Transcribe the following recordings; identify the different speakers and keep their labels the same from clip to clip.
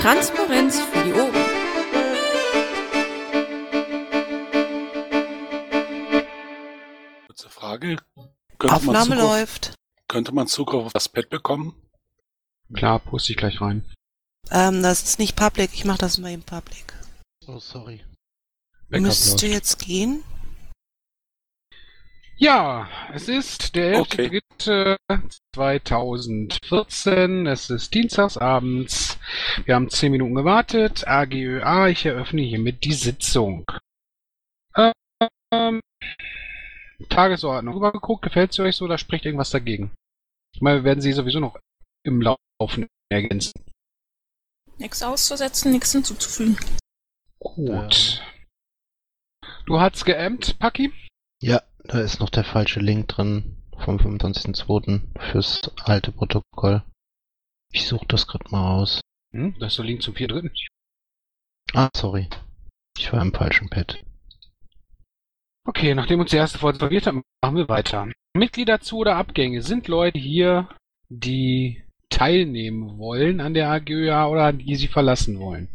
Speaker 1: Transparenz für die Ohren.
Speaker 2: Kurze Frage. Könnte man,
Speaker 3: Aufnahme
Speaker 2: Zugriff,
Speaker 3: läuft.
Speaker 2: könnte man Zugriff auf das Pad bekommen?
Speaker 4: Klar, poste ich gleich rein.
Speaker 3: Ähm, das ist nicht public. Ich mache das mal im public.
Speaker 5: Oh, sorry.
Speaker 4: Backup
Speaker 3: Müsste
Speaker 4: läuft.
Speaker 3: jetzt gehen.
Speaker 4: Ja, es ist der
Speaker 2: Okay.
Speaker 4: 11.3.2014. Es ist dienstagsabends. Wir haben 10 Minuten gewartet. AGÖA, ich eröffne hiermit die Sitzung. Ähm, Tagesordnung. Rübergeguckt, gefällt sie euch so oder spricht irgendwas dagegen? Ich meine, wir werden sie sowieso noch im Laufen ergänzen.
Speaker 6: Nichts auszusetzen, nichts hinzuzufügen.
Speaker 4: Gut. Du hast geämmt, Paki?
Speaker 5: Ja, da ist noch der falsche Link drin vom 25.02. fürs alte Protokoll. Ich suche das gerade mal aus.
Speaker 4: Hm, da ist der Link zum 4.3.
Speaker 5: Ah, sorry. Ich war im falschen Pad.
Speaker 4: Okay, nachdem uns der erste Vorsitzende verwirrt hat, machen wir weiter. Mitglieder zu oder Abgänge sind Leute hier, die teilnehmen wollen an der AGÖA oder die sie verlassen wollen.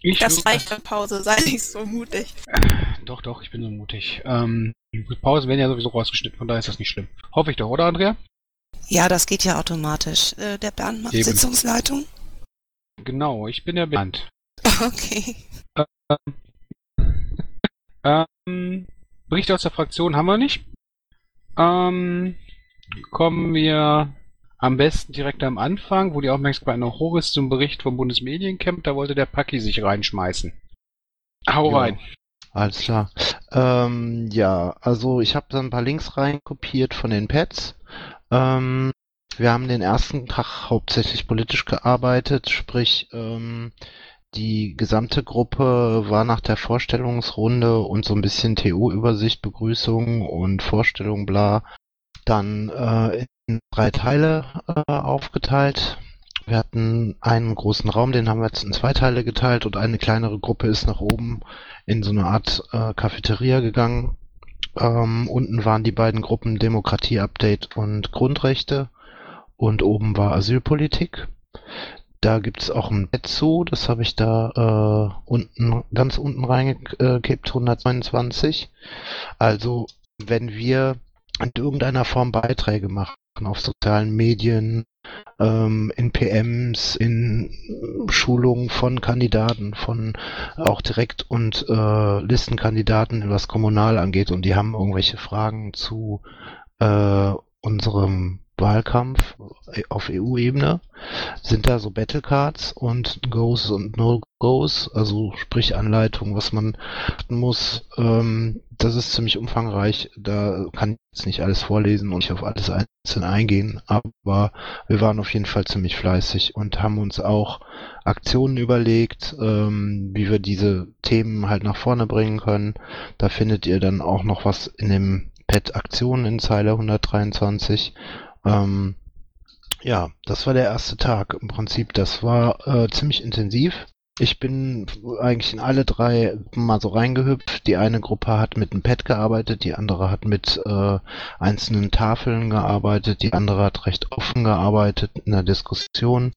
Speaker 4: Ich
Speaker 6: Das reicht für Pause, sei nicht so mutig.
Speaker 4: Doch, doch, ich bin so mutig. Ähm, die Pausen werden ja sowieso rausgeschnitten, von daher ist das nicht schlimm. Hoffe ich doch, oder Andrea?
Speaker 3: Ja, das geht ja automatisch. Äh, der Bernd macht
Speaker 4: Eben.
Speaker 3: Sitzungsleitung.
Speaker 4: Genau, ich bin der Bernd.
Speaker 3: Okay.
Speaker 4: Ähm, Berichte aus der Fraktion haben wir nicht. Ähm, kommen wir am besten direkt am Anfang, wo die Aufmerksamkeit noch hoch ist, zum Bericht vom Bundesmediencamp. Da wollte der Paki sich reinschmeißen. Hau
Speaker 5: Ja.
Speaker 4: rein.
Speaker 5: Alles klar. Ähm, ja, also ich habe da ein paar Links reinkopiert von den Pads. Ähm, wir haben den ersten Tag hauptsächlich politisch gearbeitet, sprich ähm, die gesamte Gruppe war nach der Vorstellungsrunde und so ein bisschen TU-Übersicht, Begrüßung und Vorstellung, bla, dann äh, in drei Teile äh, aufgeteilt. Wir hatten einen großen Raum, den haben wir jetzt in zwei Teile geteilt und eine kleinere Gruppe ist nach oben in so eine Art äh, Cafeteria gegangen. Ähm, unten waren die beiden Gruppen Demokratie-Update und Grundrechte und oben war Asylpolitik. Da gibt es auch ein Bett zu, das habe ich da äh, unten, ganz unten reingekippt, 129. Also, wenn wir in irgendeiner Form Beiträge machen auf sozialen Medien, ähm, in PMs, in Schulungen von Kandidaten, von auch direkt und äh, Listenkandidaten, was kommunal angeht. Und die haben irgendwelche Fragen zu äh, unserem Wahlkampf auf EU-Ebene, sind da so Battlecards und Goes und No-Goes, also sprich Anleitungen, was man muss. Ähm, das ist ziemlich umfangreich, da kann ich jetzt nicht alles vorlesen und nicht auf alles einzeln eingehen, aber wir waren auf jeden Fall ziemlich fleißig und haben uns auch Aktionen überlegt, ähm, wie wir diese Themen halt nach vorne bringen können. Da findet ihr dann auch noch was in dem Pad Aktionen in Zeile 123. Ähm, ja, das war der erste Tag. Im Prinzip, das war äh, ziemlich intensiv. Ich bin eigentlich in alle drei mal so reingehüpft. Die eine Gruppe hat mit einem Pad gearbeitet, die andere hat mit äh, einzelnen Tafeln gearbeitet, die andere hat recht offen gearbeitet in der Diskussion.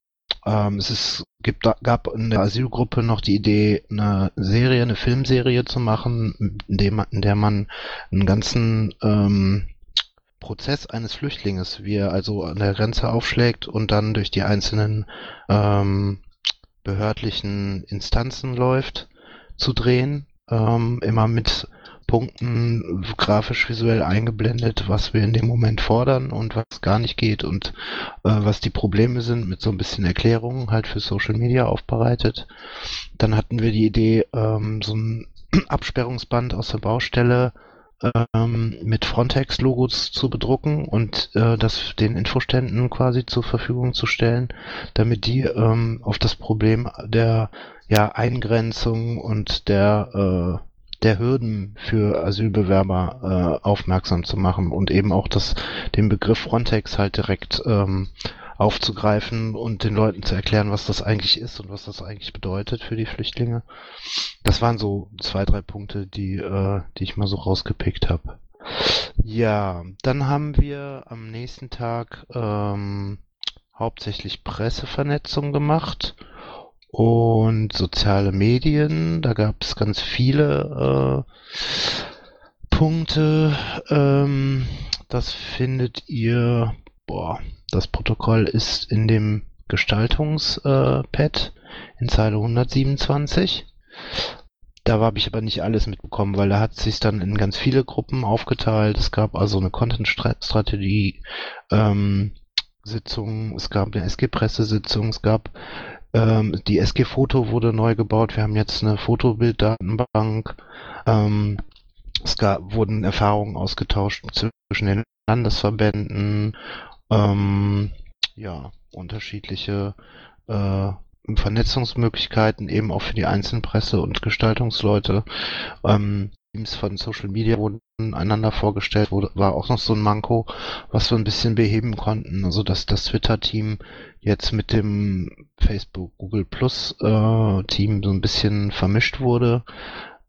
Speaker 5: Ähm, es ist, gibt, gab in der Asylgruppe noch die Idee, eine Serie, eine Filmserie zu machen, in, dem, in der man einen ganzen ähm, Prozess eines Flüchtlings, wie er also an der Grenze aufschlägt und dann durch die einzelnen ähm, behördlichen Instanzen läuft, zu drehen. Ähm, immer mit Punkten grafisch visuell eingeblendet, was wir in dem Moment fordern und was gar nicht geht und äh, was die Probleme sind, mit so ein bisschen Erklärungen halt für Social Media aufbereitet. Dann hatten wir die Idee, ähm, so ein Absperrungsband aus der Baustelle ähm, mit Frontex-Logos zu bedrucken und äh, das den Infoständen quasi zur Verfügung zu stellen, damit die ähm, auf das Problem der ja, Eingrenzung und der äh, der Hürden für Asylbewerber äh, aufmerksam zu machen und eben auch das, den Begriff Frontex halt direkt ähm, aufzugreifen und den Leuten zu erklären, was das eigentlich ist und was das eigentlich bedeutet für die Flüchtlinge. Das waren so zwei, drei Punkte, die, äh, die ich mal so rausgepickt habe. Ja, dann haben wir am nächsten Tag ähm, hauptsächlich Pressevernetzung gemacht und soziale Medien. Da gab es ganz viele äh, Punkte. Ähm, das findet ihr, boah, das Protokoll ist in dem Gestaltungspad in Zeile 127. Da habe ich aber nicht alles mitbekommen, weil da hat sich dann in ganz viele Gruppen aufgeteilt. Es gab also eine Content-Strategie, ähm, Sitzung, es gab eine SG-Pressesitzung, es gab ähm, die SG-Foto wurde neu gebaut. Wir haben jetzt eine Fotobilddatenbank. Ähm, es gab, wurden Erfahrungen ausgetauscht zwischen den Landesverbänden. Ähm, ja, unterschiedliche äh, Vernetzungsmöglichkeiten eben auch für die Einzelpresse und Gestaltungsleute. Ähm, Teams von Social Media wurden einander vorgestellt, wurde, war auch noch so ein Manko, was wir ein bisschen beheben konnten. Also dass das Twitter-Team jetzt mit dem Facebook Google Plus äh, Team so ein bisschen vermischt wurde.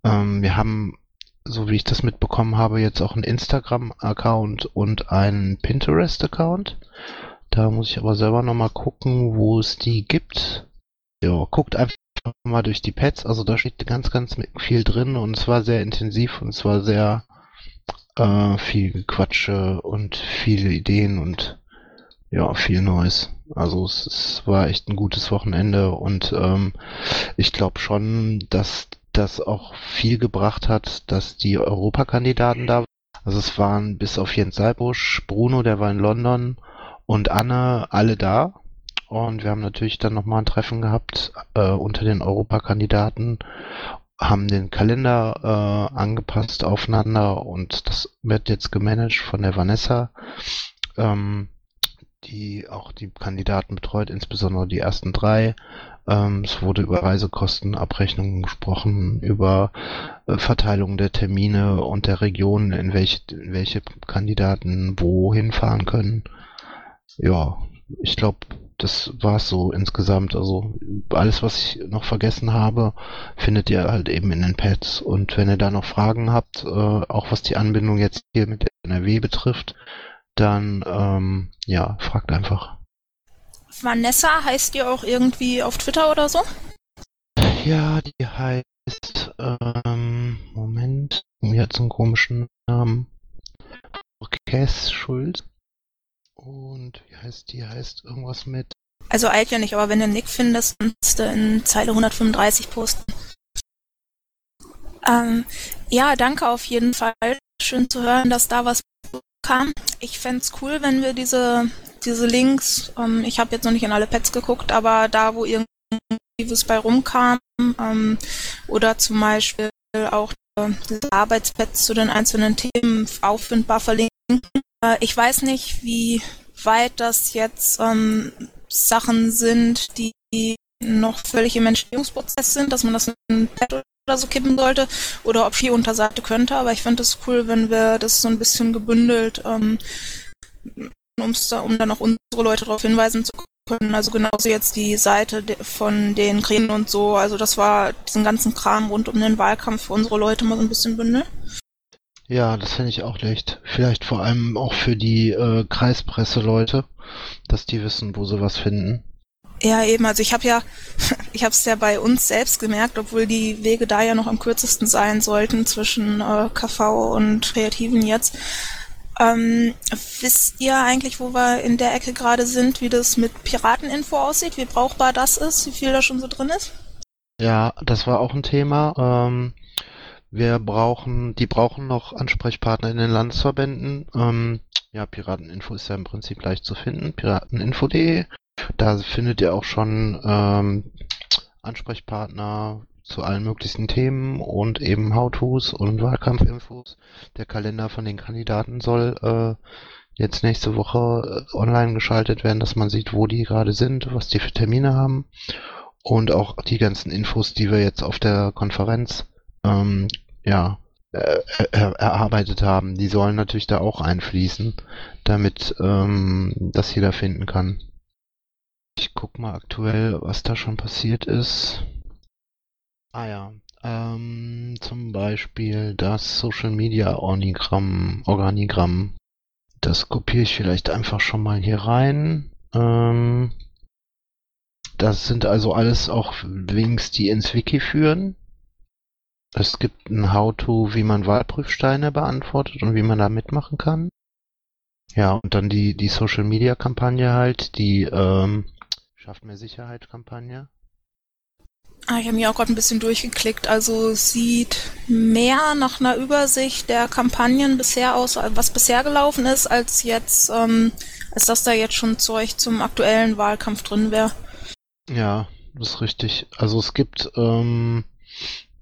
Speaker 5: Ähm, wir haben, so wie ich das mitbekommen habe, jetzt auch einen Instagram-Account und einen Pinterest-Account. Da muss ich aber selber nochmal gucken, wo es die gibt. Ja, guckt einfach mal durch die Pads. Also da steht ganz, ganz viel drin und es war sehr intensiv und es war sehr äh, viel Quatsche und viele Ideen und ja, viel Neues. Also es, es war echt ein gutes Wochenende und ähm, ich glaube schon, dass das auch viel gebracht hat, dass die Europakandidaten da waren. Also es waren bis auf Jens Seibusch, Bruno, der war in London und Anne alle da. Und wir haben natürlich dann nochmal ein Treffen gehabt äh, unter den Europakandidaten, haben den Kalender äh, angepasst aufeinander und das wird jetzt gemanagt von der Vanessa, ähm, die auch die Kandidaten betreut, insbesondere die ersten drei. Ähm, es wurde über Reisekostenabrechnungen gesprochen, über äh, Verteilung der Termine und der Regionen, in welche, in welche Kandidaten wohin fahren können. Ja, ich glaube, das war es so insgesamt. Also alles, was ich noch vergessen habe, findet ihr halt eben in den Pads. Und wenn ihr da noch Fragen habt, äh, auch was die Anbindung jetzt hier mit NRW betrifft, dann ähm, ja, fragt einfach.
Speaker 6: Vanessa heißt die auch irgendwie auf Twitter oder so?
Speaker 5: Ja, die heißt, ähm, Moment, mir hat so einen komischen Namen. Cass Schulz. Und wie heißt die? Heißt irgendwas mit.
Speaker 6: Also eilt ja nicht, aber wenn du Nick findest, kannst du in Zeile 135 posten. Ähm, ja, danke auf jeden Fall. Schön zu hören, dass da was kam. Ich fände es cool, wenn wir diese, diese Links, ähm, ich habe jetzt noch nicht in alle Pads geguckt, aber da, wo irgendwie was bei rumkam, ähm, oder zum Beispiel auch äh, Arbeitspads zu den einzelnen Themen auffindbar verlinken. Äh, ich weiß nicht, wie weit das jetzt ähm, Sachen sind, die noch völlig im Entstehungsprozess sind, dass man das in ein Pad oder so kippen sollte oder ob viel Unterseite könnte, aber ich finde es cool, wenn wir das so ein bisschen gebündelt, ähm, um's da, um dann auch unsere Leute darauf hinweisen zu können. Also genauso jetzt die Seite von den Grünen und so. Also das war diesen ganzen Kram rund um den Wahlkampf für unsere Leute mal so ein bisschen bündeln.
Speaker 5: Ja, das finde ich auch echt. Vielleicht vor allem auch für die äh, Kreispresse-Leute, dass die wissen, wo sie was finden.
Speaker 6: Ja, eben. Also ich habe ja, ich habe es ja bei uns selbst gemerkt, obwohl die Wege da ja noch am kürzesten sein sollten zwischen äh, KV und Kreativen jetzt. Ähm, wisst ihr eigentlich, wo wir in der Ecke gerade sind, wie das mit Pirateninfo aussieht, wie brauchbar das ist, wie viel da schon so drin ist?
Speaker 5: Ja, das war auch ein Thema. Ähm, wir brauchen, die brauchen noch Ansprechpartner in den Landesverbänden. Ähm, ja, Pirateninfo ist ja im Prinzip leicht zu finden. Pirateninfo.de. Da findet ihr auch schon ähm, Ansprechpartner zu allen möglichen Themen und eben How-Tos und Wahlkampfinfos. Der Kalender von den Kandidaten soll äh, jetzt nächste Woche äh, online geschaltet werden, dass man sieht, wo die gerade sind, was die für Termine haben und auch die ganzen Infos, die wir jetzt auf der Konferenz ähm, ja, äh, er, erarbeitet haben, die sollen natürlich da auch einfließen, damit ähm, das jeder finden kann. Ich guck mal aktuell, was da schon passiert ist. Ah ja, ähm, zum Beispiel das Social Media Organigramm, Organigramm. Das kopiere ich vielleicht einfach schon mal hier rein. Ähm, das sind also alles auch Links, die ins Wiki führen. Es gibt ein How-to, wie man Wahlprüfsteine beantwortet und wie man da mitmachen kann. Ja, und dann die, die Social-Media-Kampagne halt, die ähm, Schafft mehr Sicherheit-Kampagne.
Speaker 6: Ah, ich habe mir auch gerade ein bisschen durchgeklickt. Also sieht mehr nach einer Übersicht der Kampagnen bisher aus, was bisher gelaufen ist, als jetzt, ähm, als dass da jetzt schon Zeug zum aktuellen Wahlkampf drin wäre.
Speaker 5: Ja, das ist richtig. Also es gibt ähm,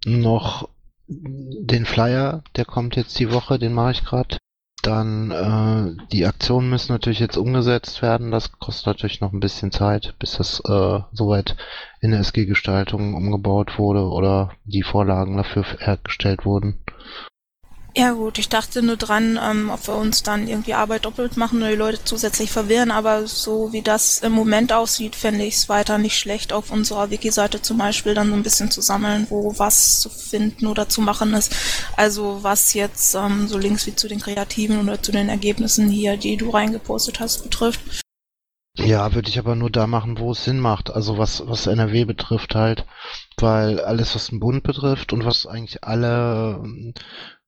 Speaker 5: noch den Flyer, der kommt jetzt die Woche, den mache ich gerade. Dann äh, die Aktionen müssen natürlich jetzt umgesetzt werden. Das kostet natürlich noch ein bisschen Zeit, bis das äh, soweit in der SG-Gestaltung umgebaut wurde oder die Vorlagen dafür hergestellt wurden.
Speaker 6: Ja gut, ich dachte nur dran, ähm, ob wir uns dann irgendwie Arbeit doppelt machen oder die Leute zusätzlich verwirren, aber so wie das im Moment aussieht, fände ich es weiter nicht schlecht, auf unserer Wiki-Seite zum Beispiel dann so ein bisschen zu sammeln, wo was zu finden oder zu machen ist. Also was jetzt ähm, so Links wie zu den Kreativen oder zu den Ergebnissen hier, die du reingepostet hast, betrifft.
Speaker 5: Ja, würde ich aber nur da machen, wo es Sinn macht. Also was, was NRW betrifft halt, weil alles, was den Bund betrifft und was eigentlich alle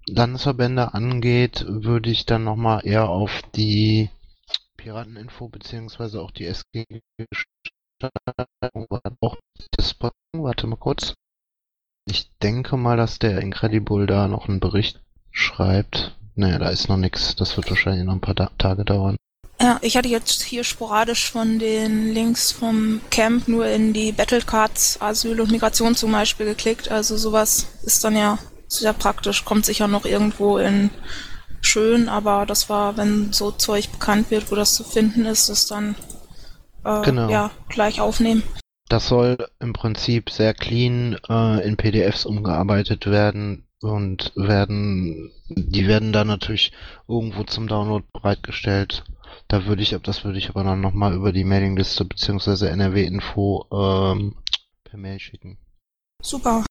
Speaker 5: Landesverbände angeht, würde ich dann nochmal eher auf die Pirateninfo beziehungsweise auch die SG auch das warte mal kurz. Ich denke mal, dass der Incredible da noch einen Bericht schreibt. Naja, da ist noch nichts. Das wird wahrscheinlich noch ein paar Tage dauern.
Speaker 6: Ja, ich hatte jetzt hier sporadisch von den Links vom Camp nur in die Battlecards Asyl und Migration zum Beispiel geklickt. Also sowas ist dann ja sehr praktisch. Kommt sicher noch irgendwo in schön, aber das war, wenn so Zeug bekannt wird, wo das zu finden ist, das dann äh, genau. ja gleich aufnehmen.
Speaker 5: Das soll im Prinzip sehr clean äh, in PDFs umgearbeitet werden und werden, die werden dann natürlich irgendwo zum Download bereitgestellt. Da würde ich, das würde ich aber dann nochmal über die Mailingliste beziehungsweise NRW-Info ähm, per Mail schicken.
Speaker 6: Super.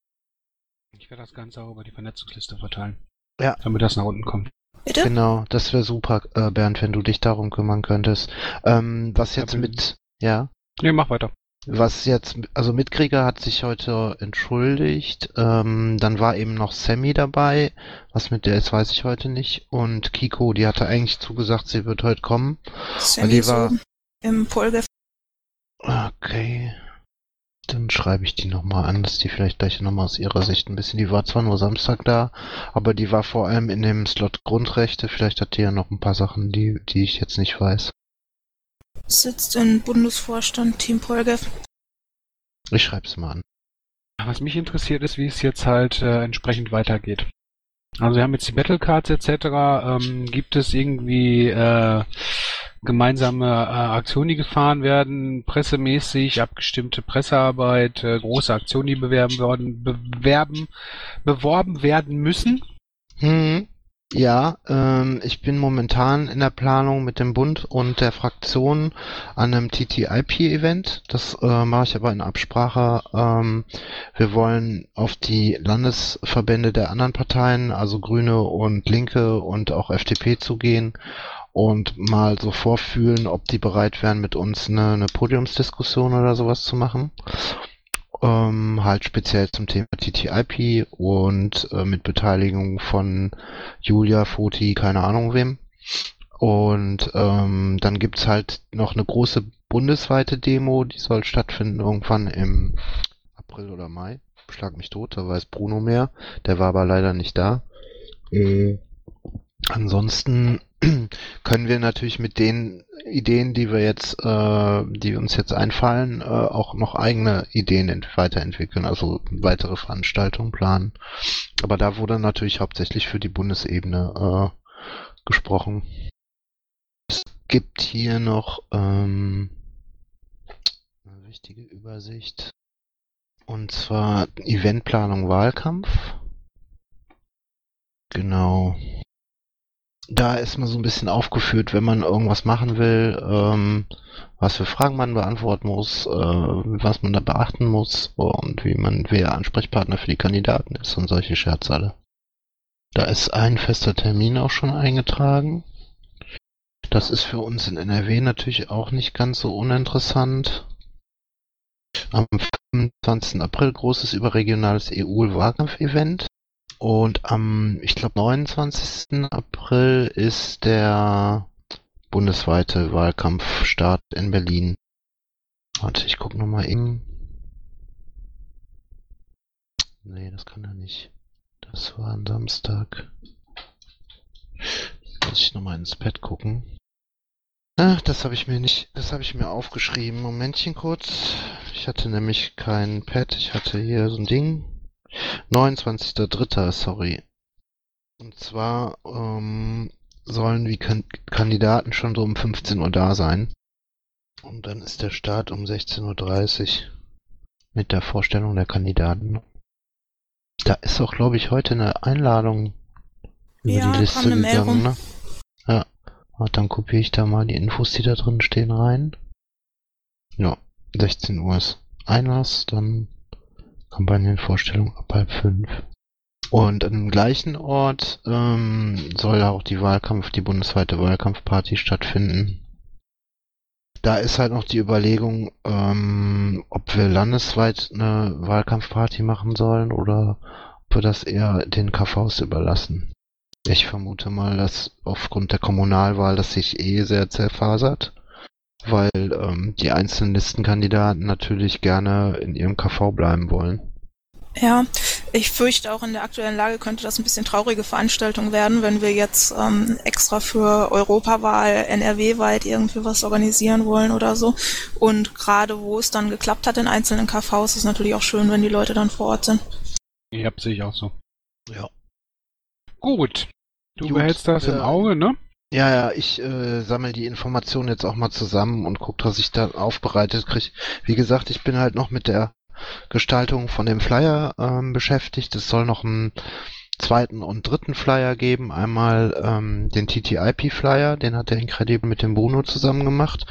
Speaker 4: Ich werde das Ganze auch über die Vernetzungsliste verteilen.
Speaker 5: Ja.
Speaker 4: Damit das nach unten kommt.
Speaker 6: Bitte?
Speaker 5: Genau, das wäre super, äh, Bernd, wenn du dich darum kümmern könntest. Ähm, was jetzt mit, ja?
Speaker 4: Nee, mach weiter.
Speaker 5: Was jetzt, also Mitkrieger hat sich heute entschuldigt, ähm, dann war eben noch Sammy dabei, was mit der ist, weiß ich heute nicht, und Kiko, die hatte eigentlich zugesagt, sie wird heute kommen.
Speaker 6: Sammy die war so im Polgef.
Speaker 5: Okay. Dann schreibe ich die nochmal an, dass die vielleicht gleich nochmal aus ihrer Sicht ein bisschen, die war zwar nur Samstag da, aber die war vor allem in dem Slot Grundrechte, vielleicht hat die ja noch ein paar Sachen, die, die ich jetzt nicht weiß.
Speaker 6: Sitzt in Bundesvorstand Team Polgev.
Speaker 5: Ich schreibe es mal an.
Speaker 4: Was mich interessiert ist, wie es jetzt halt äh, entsprechend weitergeht. Also wir haben jetzt die Battlecards etc. Ähm, gibt es irgendwie äh, gemeinsame äh, Aktionen, die gefahren werden, pressemäßig, abgestimmte Pressearbeit, äh, große Aktionen, die bewerben worden, bewerben, beworben werden müssen?
Speaker 5: Hm. Ja, ähm, ich bin momentan in der Planung mit dem Bund und der Fraktion an einem TTIP-Event. Das äh, mache ich aber in Absprache. Ähm, wir wollen auf die Landesverbände der anderen Parteien, also Grüne und Linke und auch FDP zugehen und mal so vorfühlen, ob die bereit wären, mit uns eine, eine Podiumsdiskussion oder sowas zu machen ähm, halt speziell zum Thema TTIP und äh, mit Beteiligung von Julia, Foti, keine Ahnung wem. Und ähm, dann gibt's halt noch eine große bundesweite Demo, die soll stattfinden irgendwann im April oder Mai. Schlag mich tot, da weiß Bruno mehr. Der war aber leider nicht da. Äh, ansonsten können wir natürlich mit den Ideen, die wir jetzt, äh, die uns jetzt einfallen, äh, auch noch eigene Ideen weiterentwickeln, also weitere Veranstaltungen planen. Aber da wurde natürlich hauptsächlich für die Bundesebene äh, gesprochen. Es gibt hier noch ähm, eine wichtige Übersicht. Und zwar Eventplanung Wahlkampf. Genau da ist mal so ein bisschen aufgeführt, wenn man irgendwas machen will, ähm, was für Fragen man beantworten muss, äh, was man da beachten muss und wie man, wer Ansprechpartner für die Kandidaten ist und solche Scherze alle. Da ist ein fester Termin auch schon eingetragen. Das ist für uns in NRW natürlich auch nicht ganz so uninteressant. am 25. April großes überregionales EU-Wahlkampf-Event. Und am, ich glaube, 29. April ist der bundesweite Wahlkampfstart in Berlin. Warte, ich gucke nochmal eben. Nee, das kann er nicht. Das war am Samstag. Muss ich nochmal ins Pad gucken. Ach, das habe ich mir nicht, das habe ich mir aufgeschrieben. Momentchen kurz. Ich hatte nämlich kein Pad, ich hatte hier so ein Ding. 29.03., sorry. Und zwar ähm, sollen die kan Kandidaten schon so um 15 Uhr da sein. Und dann ist der Start um 16.30 Uhr mit der Vorstellung der Kandidaten. Da ist auch, glaube ich, heute eine Einladung über
Speaker 6: Ja,
Speaker 5: die Liste gegangen, ne? Ja. Und dann kopiere ich da mal die Infos, die da drin stehen, rein. Ja, 16 Uhr ist Einlass, dann Kampagnenvorstellung ab halb fünf. Und an dem gleichen Ort ähm, soll auch die Wahlkampf, die bundesweite Wahlkampfparty stattfinden. Da ist halt noch die Überlegung, ähm, ob wir landesweit eine Wahlkampfparty machen sollen oder ob wir das eher den KVs überlassen. Ich vermute mal, dass aufgrund der Kommunalwahl das sich eh sehr zerfasert, weil ähm, die einzelnen Listenkandidaten natürlich gerne in ihrem KV bleiben wollen.
Speaker 6: Ja, ich fürchte auch in der aktuellen Lage könnte das ein bisschen traurige Veranstaltung werden, wenn wir jetzt ähm, extra für Europawahl NRW-weit irgendwie was organisieren wollen oder so. Und gerade wo es dann geklappt hat in einzelnen KVs, ist es natürlich auch schön, wenn die Leute dann vor Ort sind.
Speaker 4: Ja, sehe ich auch so.
Speaker 5: Ja.
Speaker 4: Gut. Du
Speaker 5: Gut,
Speaker 4: behältst das im
Speaker 5: äh,
Speaker 4: Auge, ne?
Speaker 5: Ja, ja, ich äh, sammle die Informationen jetzt auch mal zusammen und gucke, dass ich da aufbereitet kriege. Wie gesagt, ich bin halt noch mit der Gestaltung von dem Flyer ähm, beschäftigt. Es soll noch einen zweiten und dritten Flyer geben. Einmal ähm, den TTIP-Flyer, den hat der Incredible mit dem Bruno zusammen gemacht.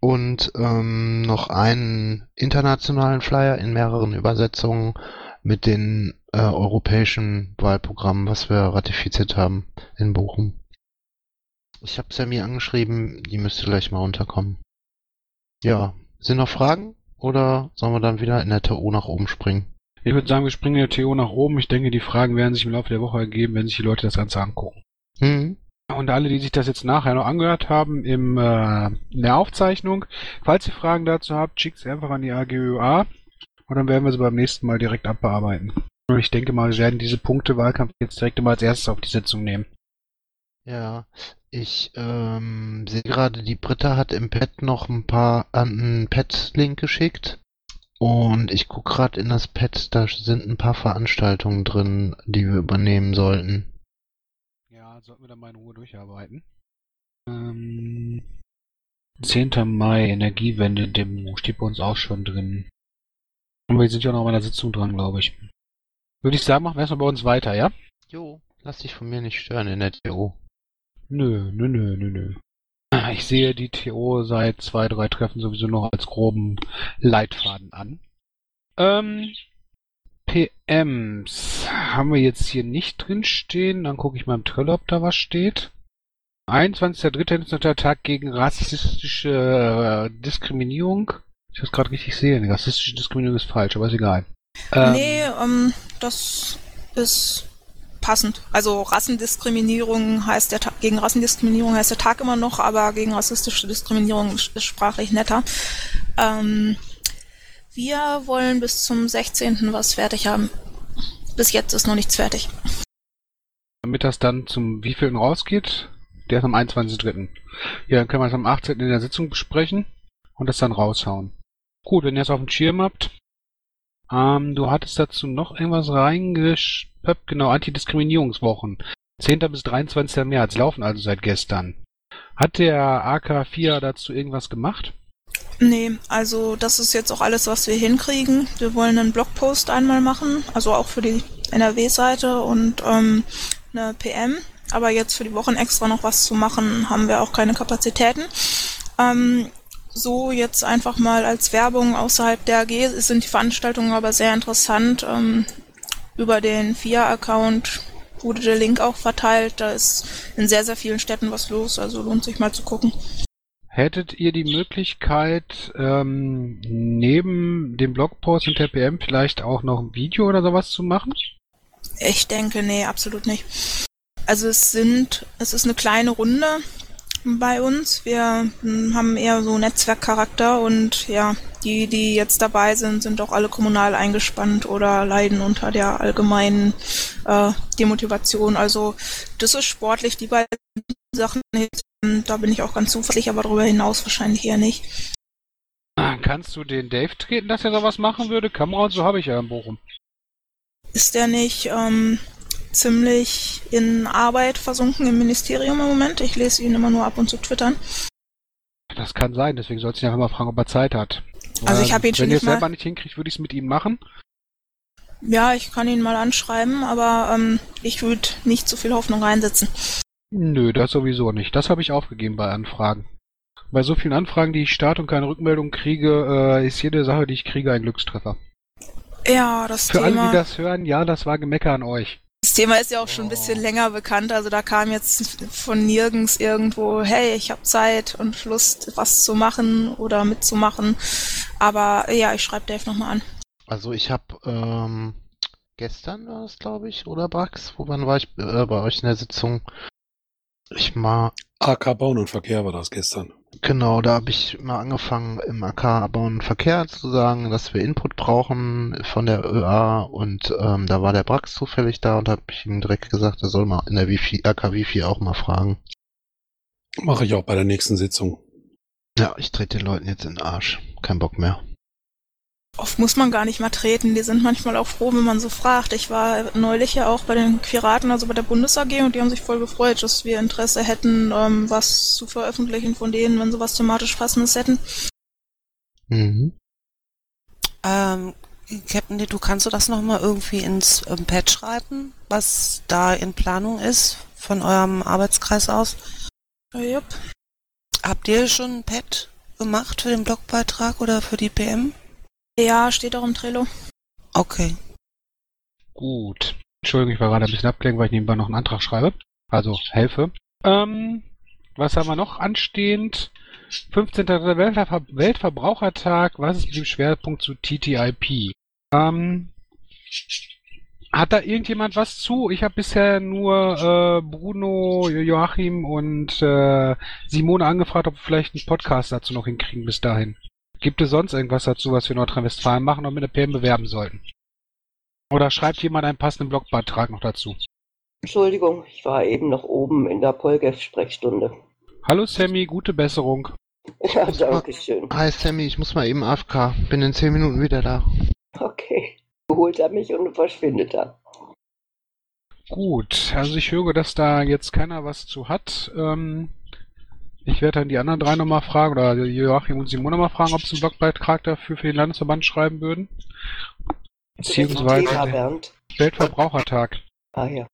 Speaker 5: Und ähm, noch einen internationalen Flyer in mehreren Übersetzungen mit den äh, europäischen Wahlprogrammen, was wir ratifiziert haben in Bochum. Ich habe Sammy angeschrieben, die müsste gleich mal runterkommen. Ja, sind noch Fragen? Oder sollen wir dann wieder in der TO nach oben springen?
Speaker 4: Ich würde sagen, wir springen in der TO nach oben. Ich denke, die Fragen werden sich im Laufe der Woche ergeben, wenn sich die Leute das Ganze angucken.
Speaker 5: Hm?
Speaker 4: Und alle, die sich das jetzt nachher noch angehört haben im, äh, in der Aufzeichnung, falls ihr Fragen dazu habt, schickt sie einfach an die AGÖA und dann werden wir sie beim nächsten Mal direkt abbearbeiten. Und ich denke mal, wir werden diese Punkte Wahlkampf jetzt direkt immer als erstes auf die Sitzung nehmen.
Speaker 5: Ja, ich ähm, sehe gerade, die Britta hat im Pad noch ein paar an einen Pad-Link geschickt. Und ich gucke gerade in das Pad, da sind ein paar Veranstaltungen drin, die wir übernehmen sollten.
Speaker 4: Ja, sollten wir dann mal in Ruhe durcharbeiten. Ähm, 10. Mai, Energiewende-Demo, steht bei uns auch schon drin. Und wir sind ja noch bei einer Sitzung dran, glaube ich. Würde ich sagen, machen wir erstmal bei uns weiter, ja?
Speaker 5: Jo, lass dich von mir nicht stören in der TO.
Speaker 4: Nö, nö, nö, nö, nö. Ich sehe die TO seit zwei, drei Treffen sowieso noch als groben Leitfaden an. Ähm, PMs haben wir jetzt hier nicht drin stehen. Dann gucke ich mal im Trello, ob da was steht. 21.03. ist noch der Tag gegen rassistische äh, Diskriminierung. Ich das gerade richtig sehe. Rassistische Diskriminierung ist falsch, aber ist egal. Ähm,
Speaker 6: Nee, ähm, das ist passend. Also Rassendiskriminierung heißt der Tag, gegen Rassendiskriminierung heißt der Tag immer noch, aber gegen rassistische Diskriminierung ist sprachlich netter. Ähm, wir wollen bis zum 16. was fertig haben. Bis jetzt ist noch nichts fertig.
Speaker 4: Damit das dann zum wievielten rausgeht? Der ist am 21.03. Ja, dann können wir es am 18. in der Sitzung besprechen und das dann raushauen. Gut, wenn ihr es auf dem Schirm habt. Ähm, du hattest dazu noch irgendwas reingespöppt, genau, Antidiskriminierungswochen. 10. bis 23. März laufen also seit gestern. Hat der AK4 dazu irgendwas gemacht?
Speaker 6: Nee, also das ist jetzt auch alles, was wir hinkriegen. Wir wollen einen Blogpost einmal machen, also auch für die NRW-Seite und ähm, eine PM. Aber jetzt für die Wochen extra noch was zu machen, haben wir auch keine Kapazitäten. Ähm, so jetzt einfach mal als Werbung außerhalb der AG sind die Veranstaltungen aber sehr interessant. Ähm, über den FIA-Account wurde der Link auch verteilt. Da ist in sehr, sehr vielen Städten was los, also lohnt sich mal zu gucken.
Speaker 4: Hättet ihr die Möglichkeit, ähm, neben dem Blogpost und der PM vielleicht auch noch ein Video oder sowas zu machen?
Speaker 6: Ich denke, nee, absolut nicht. Also es sind, es ist eine kleine Runde bei uns. Wir hm, haben eher so Netzwerkcharakter und ja, die, die jetzt dabei sind, sind auch alle kommunal eingespannt oder leiden unter der allgemeinen äh, Demotivation. Also das ist sportlich, die beiden Sachen, da bin ich auch ganz zuversichtlich, aber darüber hinaus wahrscheinlich eher nicht.
Speaker 4: Kannst du den Dave treten, dass er sowas machen würde? Kamera und so habe ich ja in Bochum.
Speaker 6: Ist der nicht ähm, ziemlich in Arbeit versunken im Ministerium im Moment? Ich lese ihn immer nur ab und zu twittern.
Speaker 4: Das kann sein, deswegen sollst du ihn einfach mal fragen, ob er Zeit hat.
Speaker 6: Also ich habe ihn schon
Speaker 4: Wenn ihr es selber nicht hinkriegt, würde ich es mit ihm machen.
Speaker 6: Ja, ich kann ihn mal anschreiben, aber ähm, ich würde nicht so viel Hoffnung reinsetzen.
Speaker 4: Nö, das sowieso nicht. Das habe ich aufgegeben bei Anfragen. Bei so vielen Anfragen, die ich starte und keine Rückmeldung kriege, äh, ist jede Sache, die ich kriege, ein Glückstreffer.
Speaker 6: Ja, das
Speaker 4: Für alle,
Speaker 6: Thema.
Speaker 4: die das hören, ja, das war Gemecker an euch.
Speaker 6: Das Thema ist ja auch schon ein bisschen länger bekannt. Also da kam jetzt von nirgends irgendwo, hey, ich habe Zeit und Lust, was zu machen oder mitzumachen. Aber ja, ich schreibe Dave nochmal an.
Speaker 5: Also ich habe ähm, gestern war es, glaube ich, oder Brax? Wo wann war ich äh, bei euch in der Sitzung? Ich mal
Speaker 2: AK Bauen und Verkehr war das gestern.
Speaker 5: Genau, da habe ich mal angefangen im AK Bau und Verkehr zu sagen, dass wir Input brauchen von der ÖA und ähm, da war der Brax zufällig da und habe ich ihm direkt gesagt, er soll mal in der Wifi, AK Wifi auch mal fragen.
Speaker 2: Mache ich auch bei der nächsten Sitzung.
Speaker 5: Ja, ich trete den Leuten jetzt in den Arsch. Kein Bock mehr.
Speaker 6: Oft muss man gar nicht mal treten. Die sind manchmal auch froh, wenn man so fragt. Ich war neulich ja auch bei den Piraten, also bei der Bundes AG, und die haben sich voll gefreut, dass wir Interesse hätten, ähm, was zu veröffentlichen von denen, wenn sie was thematisch Passendes hätten.
Speaker 5: Mhm.
Speaker 3: Ähm, Captain, du kannst du das nochmal irgendwie ins ähm, Pad schreiben, was da in Planung ist von eurem Arbeitskreis aus?
Speaker 6: Jupp.
Speaker 3: Habt ihr schon ein Pad gemacht für den Blogbeitrag oder für die PM?
Speaker 6: Ja, steht auch im Trello.
Speaker 3: Okay.
Speaker 4: Gut. Entschuldigung, ich war gerade ein bisschen abgelenkt, weil ich nebenbei noch einen Antrag schreibe. Also helfe. Ähm, was haben wir noch anstehend? 15. Weltver Weltverbrauchertag. Was ist mit dem Schwerpunkt zu TTIP? Ähm, hat da irgendjemand was zu? Ich habe bisher nur äh, Bruno, Joachim und äh, Simone angefragt, ob wir vielleicht einen Podcast dazu noch hinkriegen bis dahin. Gibt es sonst irgendwas dazu, was wir in Nordrhein-Westfalen machen und mit der PM bewerben sollten? Oder schreibt jemand einen passenden Blogbeitrag noch dazu?
Speaker 7: Entschuldigung, ich war eben noch oben in der Polgef-Sprechstunde.
Speaker 4: Hallo Sammy, gute Besserung.
Speaker 7: Ja, danke schön.
Speaker 5: Hi Sammy, ich muss mal eben AFK. Bin in 10 Minuten wieder da.
Speaker 7: Okay. Holt er mich und verschwindet er.
Speaker 4: Gut, also ich höre, dass da jetzt keiner was zu hat. Ähm, ich werde dann die anderen drei nochmal fragen, oder Joachim und Simone nochmal fragen, ob sie einen Blogbeitrag dafür für den Landesverband schreiben würden. Beziehungsweise. Weltverbrauchertag.
Speaker 7: Ah ja.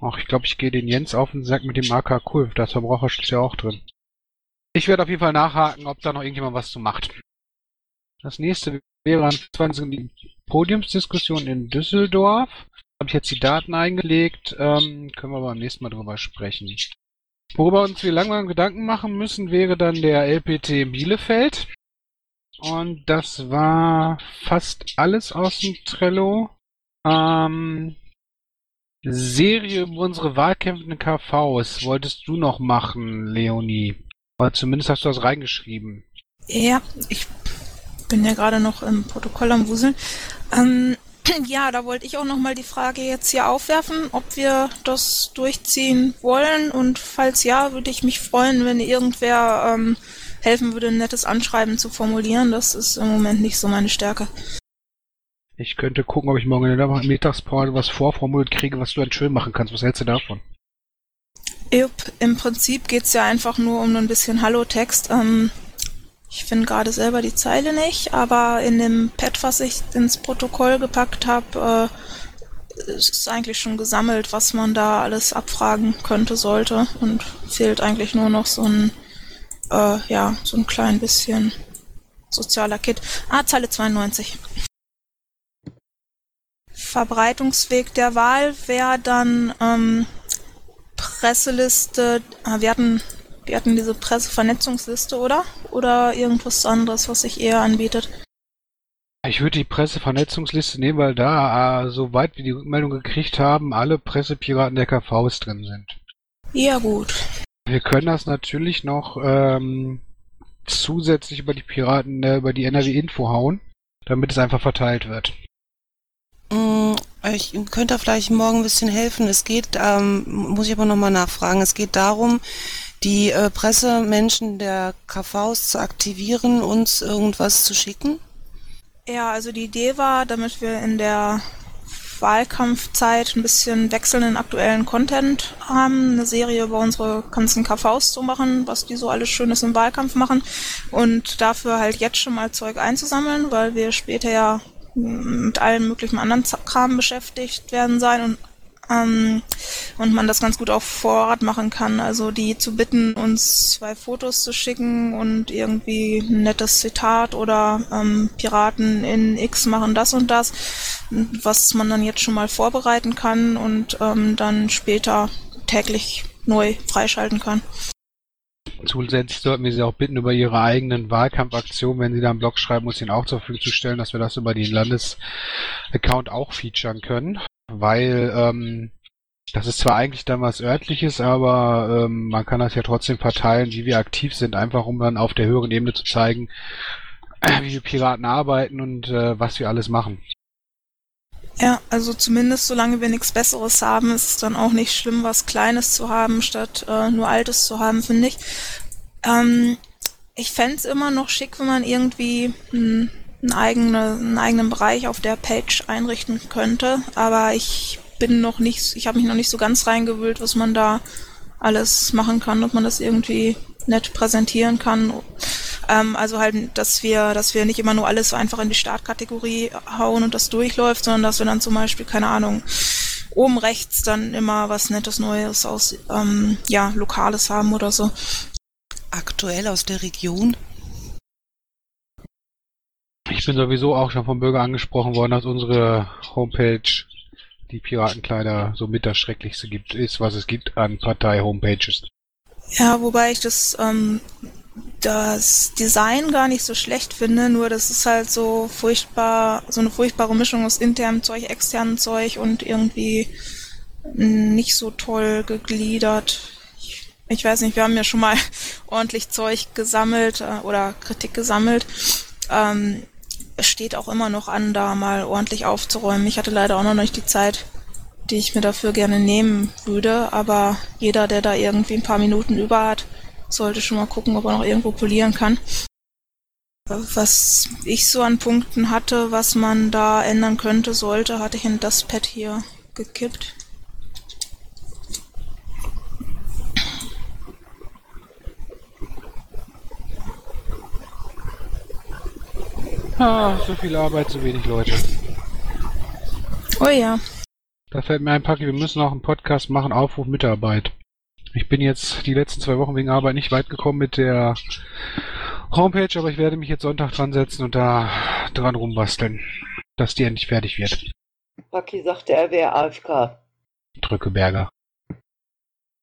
Speaker 4: Ach, ich glaube, ich gehe den Jens auf den Sack mit dem AK Kulf. Das Verbraucherschutz ja auch drin. Ich werde auf jeden Fall nachhaken, ob da noch irgendjemand was zu macht. Das nächste wäre am 20. die Podiumsdiskussion in Düsseldorf. Habe ich jetzt die Daten eingelegt. Ähm, können wir aber beim nächsten Mal drüber sprechen. Worüber uns wir langsam Gedanken machen müssen, wäre dann der LPT Bielefeld. Und das war fast alles aus dem Trello. Ähm, Serie über unsere wahlkämpfenden KVs wolltest du noch machen, Leonie. Oder zumindest hast du das reingeschrieben.
Speaker 6: Ja, ich bin ja gerade noch im Protokoll am Wuseln. Ähm, ja, da wollte ich auch nochmal die Frage jetzt hier aufwerfen, ob wir das durchziehen wollen. Und falls ja, würde ich mich freuen, wenn irgendwer ähm, helfen würde, ein nettes Anschreiben zu formulieren. Das ist im Moment nicht so meine Stärke.
Speaker 4: Ich könnte gucken, ob ich morgen in der Mittagspause was vorformuliert kriege, was du dann schön machen kannst. Was hältst du davon?
Speaker 6: Im Prinzip geht's ja einfach nur um ein bisschen Hallo-Text. Ähm, ich finde gerade selber die Zeile nicht, aber in dem Pad, was ich ins Protokoll gepackt habe, äh, ist eigentlich schon gesammelt, was man da alles abfragen könnte, sollte. Und fehlt eigentlich nur noch so ein, äh, ja, so ein klein bisschen sozialer Kit. Ah, Zeile 92. Verbreitungsweg der Wahl wäre dann ähm, Presseliste. ah, Wir hatten Wir hatten diese Pressevernetzungsliste, oder? Oder irgendwas anderes, was sich eher anbietet.
Speaker 4: Ich würde die Pressevernetzungsliste nehmen, weil da, äh, soweit wir die Rückmeldung gekriegt haben, alle Pressepiraten der KVs drin sind.
Speaker 6: Ja, gut.
Speaker 4: Wir können das natürlich noch ähm, zusätzlich über die Piraten, äh, über die NRW-Info hauen, damit es einfach verteilt wird.
Speaker 3: Mm, Ich könnte vielleicht morgen ein bisschen helfen. Es geht, ähm, muss ich aber nochmal nachfragen, es geht darum, die äh, Pressemenschen der KVs zu aktivieren, uns irgendwas zu schicken.
Speaker 6: Ja, also die Idee war, damit wir in der Wahlkampfzeit ein bisschen wechselnden aktuellen Content haben, eine Serie über unsere ganzen KVs zu machen, was die so alles Schönes im Wahlkampf machen und dafür halt jetzt schon mal Zeug einzusammeln, weil wir später ja mit allem möglichen anderen Kram beschäftigt werden sein und ähm, und man das ganz gut auf Vorrat machen kann. Also die zu bitten, uns zwei Fotos zu schicken und irgendwie ein nettes Zitat oder ähm, Piraten in X machen das und das, was man dann jetzt schon mal vorbereiten kann und ähm, dann später täglich neu freischalten kann.
Speaker 4: Zusätzlich sollten wir Sie auch bitten, über Ihre eigenen Wahlkampfaktionen, wenn Sie da einen Blog schreiben, uns den auch zur Verfügung zu stellen, dass wir das über den Landesaccount auch featuren können. Weil ähm, das ist zwar eigentlich dann was örtliches, aber ähm, man kann das ja trotzdem verteilen, wie wir aktiv sind, einfach um dann auf der höheren Ebene zu zeigen, wie wir Piraten arbeiten und äh, was wir alles machen.
Speaker 6: Ja, also zumindest solange wir nichts Besseres haben, ist es dann auch nicht schlimm, was Kleines zu haben, statt äh, nur Altes zu haben, finde ich. Ähm, ich fänd's immer noch schick, wenn man irgendwie einen, einen, eigene, einen eigenen Bereich auf der Page einrichten könnte, aber ich bin noch nicht, ich habe mich noch nicht so ganz reingewühlt, was man da alles machen kann, ob man das irgendwie nett präsentieren kann. Ähm, also halt, dass wir, dass wir nicht immer nur alles so einfach in die Startkategorie hauen und das durchläuft, sondern dass wir dann zum Beispiel, keine Ahnung, oben rechts dann immer was Nettes Neues aus, ähm, ja, Lokales haben oder so.
Speaker 3: Aktuell aus der Region.
Speaker 4: Ich bin sowieso auch schon vom Bürger angesprochen worden, dass unsere Homepage die Piratenkleider so mit das Schrecklichste gibt, ist, was es gibt an Partei-Homepages.
Speaker 6: Ja, wobei ich das, ähm, das Design gar nicht so schlecht finde, nur das ist halt so furchtbar, so eine furchtbare Mischung aus internem Zeug, externem Zeug und irgendwie nicht so toll gegliedert. Ich, ich weiß nicht, wir haben ja schon mal ordentlich Zeug gesammelt äh, oder Kritik gesammelt. Ähm, steht auch immer noch an, da mal ordentlich aufzuräumen. Ich hatte leider auch noch nicht die Zeit, die ich mir dafür gerne nehmen würde, aber jeder, der da irgendwie ein paar Minuten über hat, sollte schon mal gucken, ob er noch irgendwo polieren kann. Was ich so an Punkten hatte, was man da ändern könnte, sollte, hatte ich in das Pad hier gekippt.
Speaker 4: Ah, so viel Arbeit, so wenig Leute.
Speaker 6: Oh ja.
Speaker 4: Da fällt mir ein, Paki, wir müssen noch einen Podcast machen, Aufruf Mitarbeit. Ich bin jetzt die letzten zwei Wochen wegen Arbeit nicht weit gekommen mit der Homepage, aber ich werde mich jetzt Sonntag dran setzen und da dran rumbasteln, dass die endlich fertig wird.
Speaker 7: Paki sagte, er wäre AFK.
Speaker 4: Drückeberger.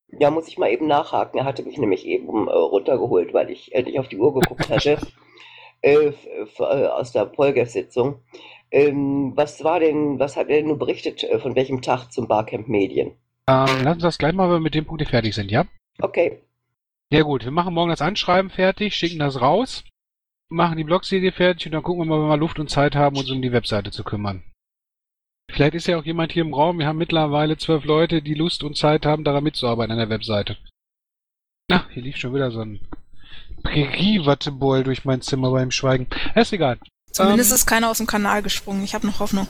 Speaker 7: Ja, muss ich mal eben nachhaken. Er hatte mich nämlich eben äh, runtergeholt, weil ich nicht auf die Uhr geguckt hatte. äh, aus der Polgef-Sitzung. Ähm, was war denn, was hat er denn nur berichtet, äh, von welchem Tag zum Barcamp Medien?
Speaker 4: Ähm, lass uns das gleich mal, wenn wir mit dem Punkt fertig sind, ja?
Speaker 7: Okay,
Speaker 4: Ja gut, wir machen morgen das Anschreiben fertig, schicken das raus, machen die Blogserie fertig und dann gucken wir mal, wenn wir Luft und Zeit haben, uns um die Webseite zu kümmern. Vielleicht ist ja auch jemand hier im Raum, wir haben mittlerweile zwölf Leute, die Lust und Zeit haben, daran mitzuarbeiten an der Webseite. Na, hier lief schon wieder so ein Prärie-Watteball durch mein Zimmer beim Schweigen. Ist egal.
Speaker 6: Zumindest
Speaker 4: Ähm,
Speaker 6: ist keiner aus dem Kanal gesprungen. Ich habe noch Hoffnung.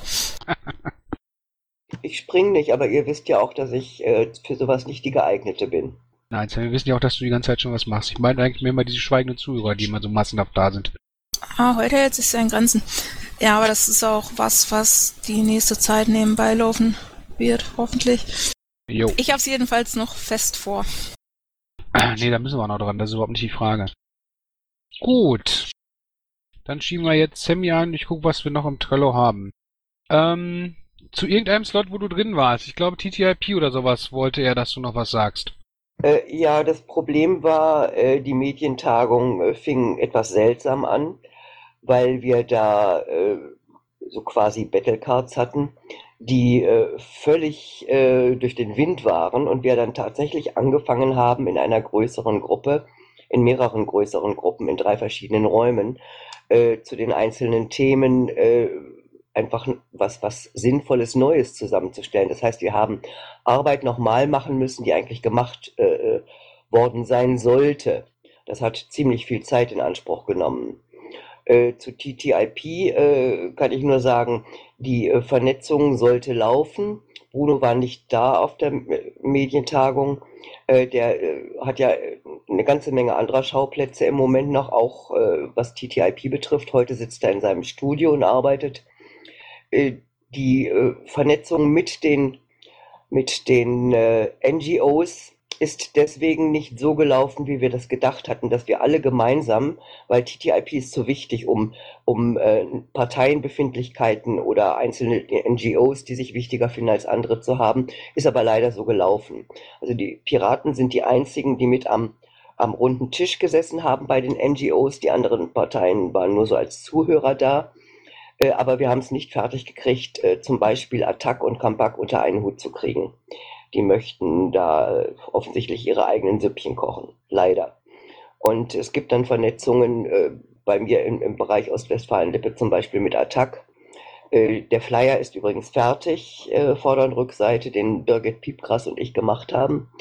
Speaker 7: ich spring nicht, aber ihr wisst ja auch, dass ich äh, für sowas nicht die geeignete bin.
Speaker 4: Nein, Sam, wir wissen ja auch, dass du die ganze Zeit schon was machst. Ich meine eigentlich mehr mal diese schweigenden Zuhörer, die immer so massenhaft da sind.
Speaker 6: Ah, heute hält sich ja in Grenzen. Ja, aber das ist auch was, was die nächste Zeit nebenbei laufen wird, hoffentlich.
Speaker 4: Jo.
Speaker 6: Ich hab's jedenfalls noch fest vor.
Speaker 4: Nee, da müssen wir noch dran, das ist überhaupt nicht die Frage. Gut. Dann schieben wir jetzt Sammy an. Ich gucke, was wir noch im Trello haben. Ähm, zu irgendeinem Slot, wo du drin warst. Ich glaube TTIP oder sowas wollte er, dass du noch was sagst.
Speaker 7: Äh, ja, das Problem war, äh, die Medientagung äh, fing etwas seltsam an, weil wir da äh, so quasi Battlecards hatten, die äh, völlig äh, durch den Wind waren und wir dann tatsächlich angefangen haben in einer größeren Gruppe, in mehreren größeren Gruppen, in drei verschiedenen Räumen, äh, zu den einzelnen Themen äh, einfach was, was Sinnvolles Neues zusammenzustellen. Das heißt, wir haben Arbeit nochmal machen müssen, die eigentlich gemacht äh, äh worden sein sollte. Das hat ziemlich viel Zeit in Anspruch genommen. Äh, zu TTIP äh, kann ich nur sagen, die äh, Vernetzung sollte laufen. Bruno war nicht da auf der Medientagung. Äh, der äh, hat ja eine ganze Menge anderer Schauplätze im Moment noch, auch was TTIP betrifft. Heute sitzt er in seinem Studio und arbeitet. die Vernetzung mit den, mit den NGOs ist deswegen nicht so gelaufen, wie wir das gedacht hatten, dass wir alle gemeinsam, weil TTIP ist so wichtig, um, um äh, Parteienbefindlichkeiten oder einzelne NGOs, die sich wichtiger finden als andere zu haben, ist aber leider so gelaufen. Also die Piraten sind die einzigen, die mit am, am runden Tisch gesessen haben bei den NGOs. Die anderen Parteien waren nur so als Zuhörer da. Äh, aber wir haben es nicht fertig gekriegt, äh, zum Beispiel Attac und Kampak unter einen Hut zu kriegen die möchten da offensichtlich ihre eigenen Süppchen kochen. Leider. Und es gibt dann Vernetzungen äh, bei mir im, im Bereich Ostwestfalen-Lippe zum Beispiel mit Attac. Äh, der Flyer ist übrigens fertig, äh, Vorder- und Rückseite, den Birgit Piepgras und ich gemacht haben.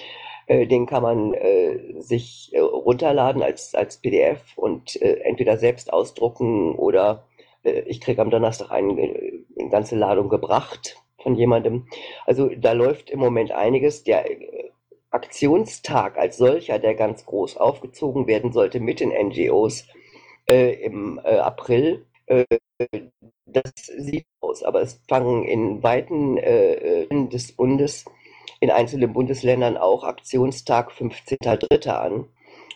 Speaker 7: Äh, den kann man äh, sich äh, runterladen als, als PDF und äh, entweder selbst ausdrucken oder äh, ich kriege am Donnerstag einen, äh, eine ganze Ladung gebracht von jemandem. Also da läuft im Moment einiges. Der äh, Aktionstag als solcher, der ganz groß aufgezogen werden sollte mit den NGOs äh, im äh, April, äh, das sieht aus. Aber es fangen in weiten äh, äh, des Bundes, in einzelnen Bundesländern auch Aktionstag 15.3. an.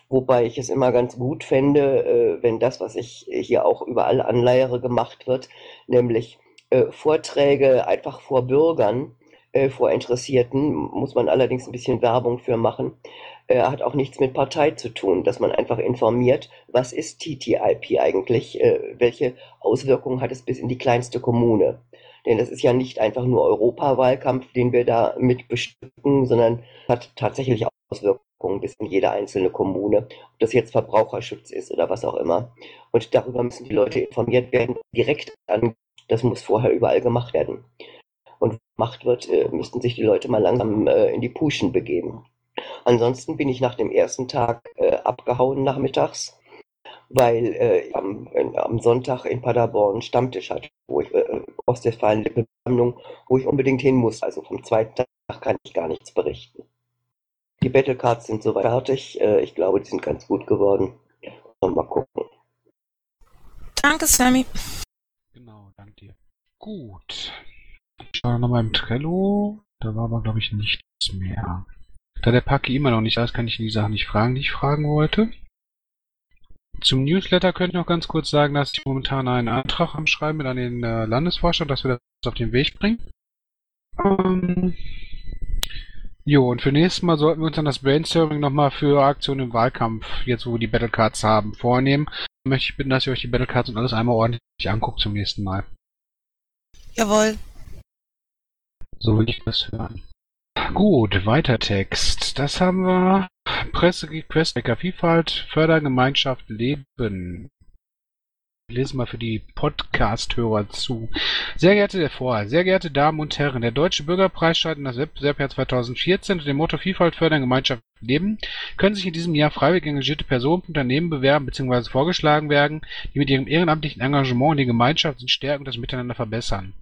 Speaker 7: Wobei ich es immer ganz gut fände, wenn das, was ich hier auch überall anleiere, gemacht wird, nämlich äh, Vorträge einfach vor Bürgern, äh, vor Interessierten, muss man allerdings ein bisschen Werbung für machen. Äh, hat auch nichts mit Partei zu tun, dass man einfach informiert, was ist TTIP eigentlich, äh, welche Auswirkungen hat es bis in die kleinste Kommune. Denn das ist ja nicht einfach nur Europawahlkampf, den wir da mit bestücken, sondern hat tatsächlich Auswirkungen bis in jede einzelne Kommune, ob das jetzt Verbraucherschutz ist oder was auch immer. Und darüber müssen die Leute informiert werden, direkt an das muss vorher überall gemacht werden. Und gemacht wird, äh, müssten sich die Leute mal langsam äh, in die Puschen begeben. Ansonsten bin ich nach dem ersten Tag äh, abgehauen nachmittags, weil äh, am, am, Sonntag in Paderborn Stammtisch hatte, wo ich äh, Ostwestfalen-Lippe-Sammlung, wo ich unbedingt hin muss. Also vom zweiten Tag kann ich gar nichts berichten. Die Battlecards sind soweit fertig. Äh, ich glaube, die sind ganz gut geworden. Mal gucken.
Speaker 6: Danke, Sammy.
Speaker 4: Gut. Ich schaue nochmal im Trello. Da war aber, glaube ich, nichts mehr. Da der Paki immer noch nicht da ist, kann ich die Sachen nicht fragen, die ich fragen wollte. Zum Newsletter könnte ich noch ganz kurz sagen, dass ich momentan einen Antrag am Schreiben bin an den äh, Landesvorstand, dass wir das auf den Weg bringen. Ähm, jo, und für nächstes Mal sollten wir uns dann das Brainstorming nochmal für Aktionen im Wahlkampf, jetzt wo wir die Battlecards haben, vornehmen. Möchte ich bitten, dass ihr euch die Battlecards und alles einmal ordentlich anguckt zum nächsten Mal.
Speaker 3: Jawohl.
Speaker 4: So will ich das hören. Gut, weiter Text. Das haben wir. Presserequest, Vielfalt, Fördergemeinschaft, Leben. Lese mal für die Podcast-Hörer zu. Sehr geehrte der Vorher, sehr geehrte Damen und Herren, der Deutsche Bürgerpreis startet in das Wettbewerbsjahr 2014 unter dem Motto Vielfalt fördern, Gemeinschaft leben, können sich in diesem Jahr freiwillig engagierte Personen und Unternehmen bewerben bzw. vorgeschlagen werden, die mit ihrem ehrenamtlichen Engagement in die Gemeinschaft und stärken und das Miteinander verbessern.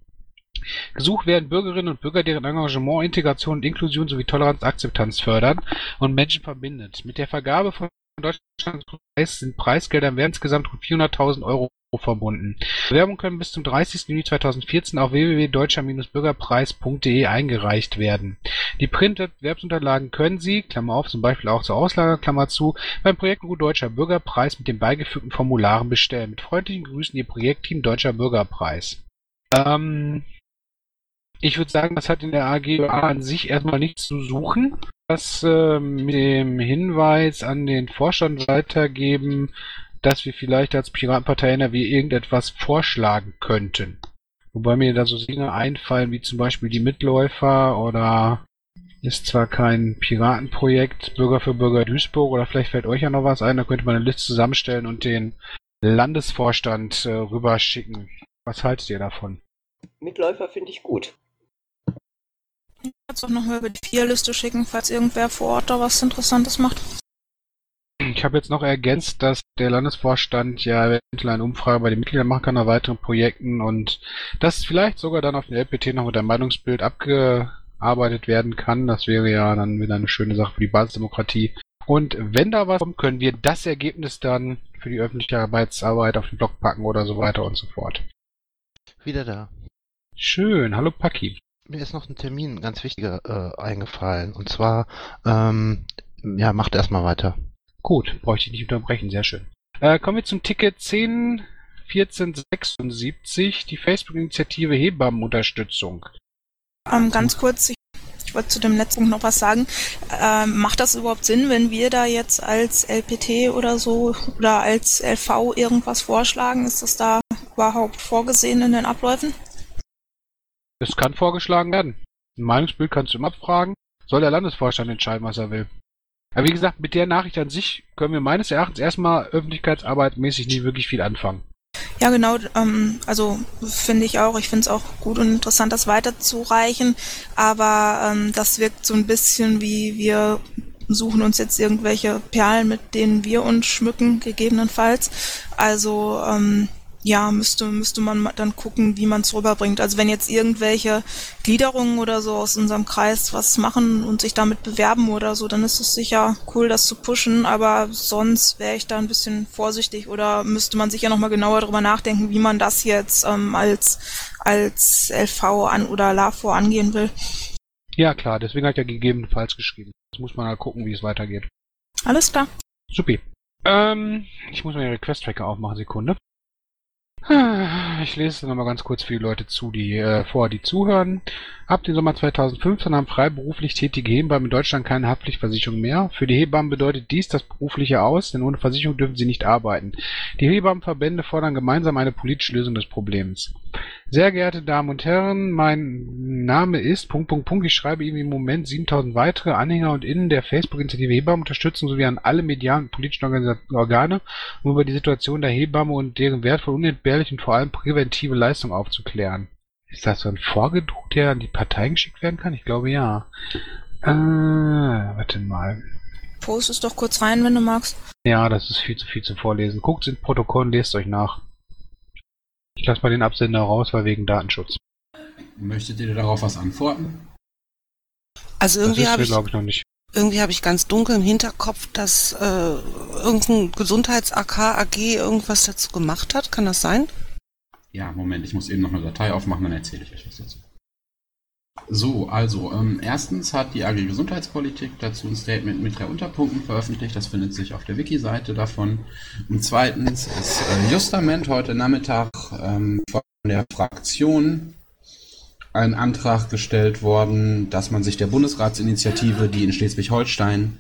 Speaker 4: Gesucht werden Bürgerinnen und Bürger, deren Engagement Integration und Inklusion sowie Toleranz Akzeptanz fördern und Menschen verbindet. Mit der Vergabe von Deutschlands Preis sind Preisgelder im Wert insgesamt rund 400.000 Euro verbunden. Bewerbungen können bis zum 30. Juni 2014 auf www.deutscher-bürgerpreis.de eingereicht werden. Die Print-Wettbewerbsunterlagen können Sie, Klammer auf, zum Beispiel auch zur Auslage, Klammer zu, beim Projektgruppe Deutscher Bürgerpreis mit den beigefügten Formularen bestellen. Mit freundlichen Grüßen Ihr Projektteam Deutscher Bürgerpreis. Ähm, ich würde sagen, das hat in der AGA an sich erstmal nichts zu suchen. das äh, mit dem Hinweis an den Vorstand weitergeben, dass wir vielleicht als Piratenpartei NRW irgendetwas vorschlagen könnten. Wobei mir da so Dinge einfallen, wie zum Beispiel die Mitläufer oder ist zwar kein Piratenprojekt Bürger für Bürger Duisburg oder vielleicht fällt euch ja noch was ein, da könnte man eine Liste zusammenstellen und den Landesvorstand äh, rüberschicken. Was haltet ihr davon?
Speaker 7: Mitläufer finde ich gut.
Speaker 6: Kannst auch noch mal über die Vierliste schicken, falls irgendwer vor Ort da was Interessantes macht.
Speaker 4: Ich habe jetzt noch ergänzt, dass der Landesvorstand ja eventuell eine Umfrage bei den Mitgliedern machen kann nach weiteren Projekten und dass vielleicht sogar dann auf den LPT noch mit dem Meinungsbild abgearbeitet werden kann. Das wäre ja dann wieder eine schöne Sache für die Basisdemokratie. Und wenn da was kommt, können wir das Ergebnis dann für die öffentliche Arbeitsarbeit auf den Blog packen oder so weiter und so fort.
Speaker 5: Wieder da.
Speaker 4: Schön, hallo Paki.
Speaker 5: Mir ist noch ein Termin, ganz wichtiger, äh, eingefallen. Und zwar, ähm, ja, macht erstmal weiter.
Speaker 4: Gut, bräuchte ich nicht unterbrechen, sehr schön. Äh, kommen wir zum Ticket 10 1476, die Facebook-Initiative Hebammenunterstützung.
Speaker 6: Ähm, ganz kurz, ich, ich wollte zu dem letzten Punkt noch was sagen. Ähm, macht das überhaupt Sinn, wenn wir da jetzt als LPT oder so oder als LV irgendwas vorschlagen? Ist das da überhaupt vorgesehen in den Abläufen?
Speaker 4: Es kann vorgeschlagen werden. Ein Meinungsbild kannst du immer abfragen. Soll der Landesvorstand entscheiden, was er will. Aber wie gesagt, mit der Nachricht an sich können wir meines Erachtens erstmal Öffentlichkeitsarbeit mäßig nicht wirklich viel anfangen.
Speaker 6: Ja, genau. Ähm, also finde ich auch. Ich finde es auch gut und interessant, das weiterzureichen. Aber ähm, das wirkt so ein bisschen wie wir suchen uns jetzt irgendwelche Perlen, mit denen wir uns schmücken, gegebenenfalls. Also ähm, ja, müsste, müsste man dann gucken, wie man es rüberbringt. Also wenn jetzt irgendwelche Gliederungen oder so aus unserem Kreis was machen und sich damit bewerben oder so, dann ist es sicher cool, das zu pushen, aber sonst wäre ich da ein bisschen vorsichtig oder müsste man sicher nochmal genauer drüber nachdenken, wie man das jetzt ähm, als, als LV an oder LAVO angehen will.
Speaker 4: Ja klar, deswegen hat er gegebenenfalls geschrieben. Jetzt muss man halt gucken, wie es weitergeht.
Speaker 6: Alles klar.
Speaker 4: Supi. Ähm, ich muss mal den Request-Tracker aufmachen, Sekunde. Ich lese nochmal ganz kurz für die Leute zu, die äh, vor, die zuhören. Ab dem Sommer 2015 haben freiberuflich tätige Hebammen in Deutschland keine Haftpflichtversicherung mehr. Für die Hebammen bedeutet dies das berufliche Aus, denn ohne Versicherung dürfen sie nicht arbeiten. Die Hebammenverbände fordern gemeinsam eine politische Lösung des Problems. Sehr geehrte Damen und Herren, mein Name ist Punkt, Punkt, Punkt. Ich schreibe Ihnen im Moment 7000 weitere Anhänger und Innen der Facebook-Initiative Hebammenunterstützung sowie an alle medialen und politischen Organe, um über die Situation der Hebamme und deren wertvoll, unentbehrlich und vor allem präventive Leistung aufzuklären. Ist das so ein Vorgedruck, der an die Parteien geschickt werden kann? Ich glaube ja. Äh, warte mal.
Speaker 6: Post es doch kurz rein, wenn du magst.
Speaker 4: Ja, das ist viel zu viel zu vorlesen. Guckt ins Protokoll und lest euch nach. Ich lasse mal den Absender raus, weil wegen Datenschutz.
Speaker 8: Möchtet ihr darauf was antworten?
Speaker 3: Also irgendwie habe ich,
Speaker 4: glaube ich, noch nicht.
Speaker 3: irgendwie habe ich ganz dunkel im Hinterkopf, dass äh, irgendein Gesundheits-AK AG irgendwas dazu gemacht hat. Kann das sein?
Speaker 8: Ja, Moment, ich muss eben noch eine Datei aufmachen, dann erzähle ich euch was dazu. So, also, ähm, erstens hat die AG Gesundheitspolitik dazu ein Statement mit drei Unterpunkten veröffentlicht. Das findet sich auf der Wiki-Seite davon. Und zweitens ist äh, justament heute Nachmittag ähm, von der Fraktion ein Antrag gestellt worden, dass man sich der Bundesratsinitiative, die in Schleswig-Holstein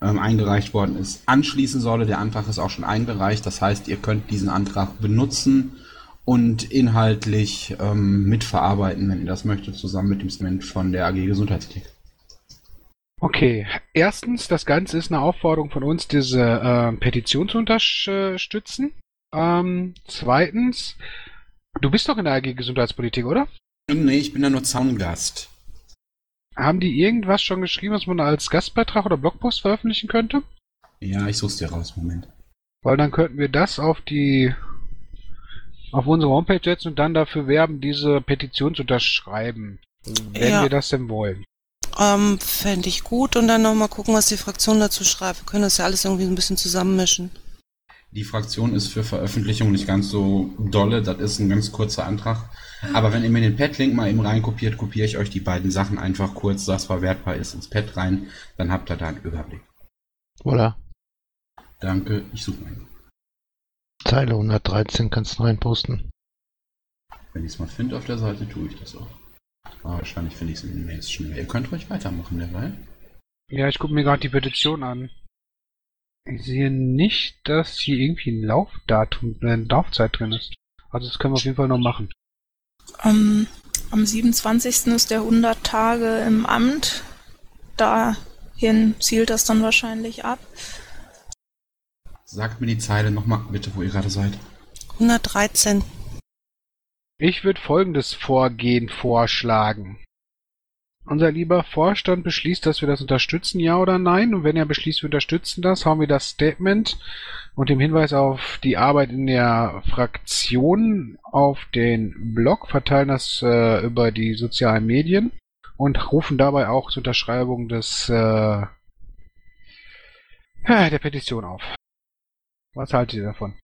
Speaker 8: ähm, eingereicht worden ist, anschließen solle. Der Antrag ist auch schon eingereicht. Das heißt, ihr könnt diesen Antrag benutzen und inhaltlich ähm, mitverarbeiten, wenn ihr das möchtet, zusammen mit dem Statement von der AG Gesundheitsethik.
Speaker 4: Okay, erstens, das Ganze ist eine Aufforderung von uns, diese äh, Petition zu unterstützen. Ähm, zweitens, du bist doch in der AG Gesundheitspolitik, oder?
Speaker 8: Nee, ich bin da nur Zaungast.
Speaker 4: Haben die irgendwas schon geschrieben, was man als Gastbeitrag oder Blogpost veröffentlichen könnte?
Speaker 8: Ja, ich such's dir raus, Moment.
Speaker 4: Weil dann könnten wir das auf die auf unsere Homepage setzen und dann dafür werben, diese Petition zu unterschreiben. Wenn
Speaker 3: Ja.
Speaker 4: wir das denn wollen.
Speaker 3: Ähm, Fände ich gut und dann nochmal gucken, was die Fraktion dazu schreibt. Wir können das ja alles irgendwie ein bisschen zusammenmischen.
Speaker 8: Die Fraktion ist für Veröffentlichung nicht ganz so dolle, das ist ein ganz kurzer Antrag. Aber wenn ihr mir den Pad-Link mal eben reinkopiert, kopiere ich euch die beiden Sachen einfach kurz, das verwertbar ist, ins Pad rein, dann habt ihr da einen Überblick.
Speaker 5: Voilà.
Speaker 8: Danke, ich suche mal.
Speaker 5: Zeile 113 kannst du reinposten.
Speaker 8: Wenn ich es mal finde auf der Seite, tue ich das auch. Aber wahrscheinlich finde ich es in den Mails schneller. Ihr könnt ruhig weitermachen derweil.
Speaker 4: Ja, ich gucke mir gerade die Petition an. Ich sehe nicht, dass hier irgendwie ein Laufdatum, äh, eine Laufzeit drin ist. Also das können wir auf jeden Fall noch machen.
Speaker 6: Ähm, am 27. ist der 100 Tage im Amt. Dahin zielt das dann wahrscheinlich ab.
Speaker 8: Sagt mir die Zeile nochmal bitte, wo ihr gerade seid.
Speaker 3: 113.
Speaker 4: Ich würde folgendes Vorgehen vorschlagen. Unser lieber Vorstand beschließt, dass wir das unterstützen, ja oder nein? Und wenn er beschließt, wir unterstützen das, hauen wir das Statement und dem Hinweis auf die Arbeit in der Fraktion auf den Blog, verteilen das äh, über die sozialen Medien und rufen dabei auch zur Unterschreibung des äh, der Petition auf. Was haltet ihr davon?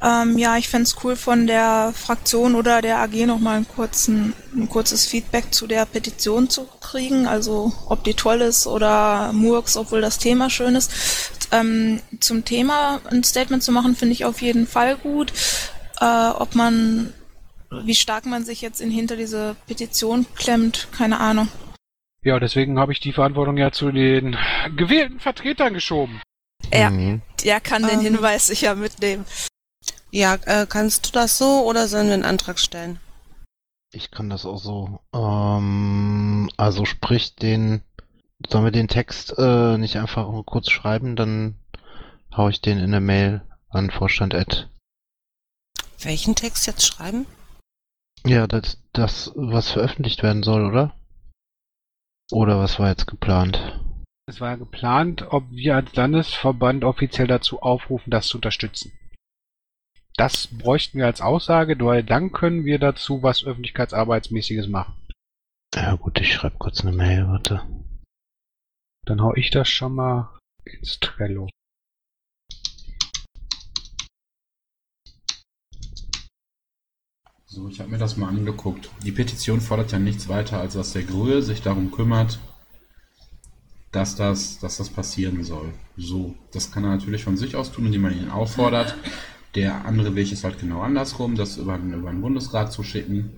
Speaker 6: Ähm, ja, ich fänd's cool von der Fraktion oder der AG nochmal einen kurzen, ein kurzes Feedback zu der Petition zu kriegen. Also ob die toll ist oder Murks, obwohl das Thema schön ist. Ähm, zum Thema ein Statement zu machen, finde ich auf jeden Fall gut. Äh, ob man, wie stark man sich jetzt in, hinter diese Petition klemmt, keine Ahnung.
Speaker 4: Ja, deswegen habe ich die Verantwortung ja zu den gewählten Vertretern geschoben.
Speaker 6: Ja,
Speaker 5: Mhm.
Speaker 6: der kann den
Speaker 3: Ähm.
Speaker 6: Hinweis sicher mitnehmen.
Speaker 3: Ja, äh, kannst du das so oder sollen wir einen Antrag stellen?
Speaker 5: Ich kann das auch so. Ähm, also sprich den, sollen wir den Text äh, nicht einfach nur kurz schreiben, dann hau ich den in der Mail an Vorstand Ed.
Speaker 3: Welchen Text jetzt schreiben?
Speaker 5: Ja, das, das, was veröffentlicht werden soll, oder? Oder was war jetzt geplant?
Speaker 4: Es war ja geplant, ob wir als Landesverband offiziell dazu aufrufen, das zu unterstützen. Das bräuchten wir als Aussage, weil dann können wir dazu was Öffentlichkeitsarbeitsmäßiges machen.
Speaker 5: Ja gut, ich schreibe kurz eine Mail, warte.
Speaker 4: Dann hau ich das schon mal ins Trello.
Speaker 8: So, ich habe mir das mal angeguckt. Die Petition fordert ja nichts weiter, als dass der Grühe sich darum kümmert, dass das, dass das passieren soll. So, das kann er natürlich von sich aus tun, indem man ihn auffordert. Der andere Weg ist halt genau andersrum, das über, den- über den Bundesrat zu schicken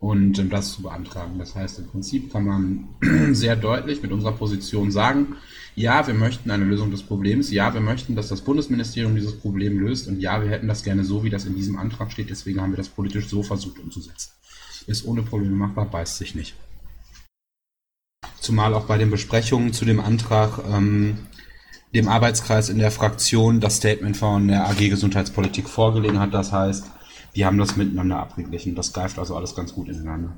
Speaker 8: und ähm, das zu beantragen. Das heißt, im Prinzip kann man sehr deutlich mit unserer Position sagen, ja, wir möchten eine Lösung des Problems, ja, wir möchten, dass das Bundesministerium dieses Problem löst und ja, wir hätten das gerne so, wie das in diesem Antrag steht, deswegen haben wir das politisch so versucht umzusetzen. Ist ohne Probleme machbar, beißt sich nicht. Zumal auch bei den Besprechungen zu dem Antrag ähm, dem Arbeitskreis in der Fraktion das Statement von der AG Gesundheitspolitik vorgelegen hat. Das heißt, die haben das miteinander abgeglichen. Das greift also alles ganz gut ineinander.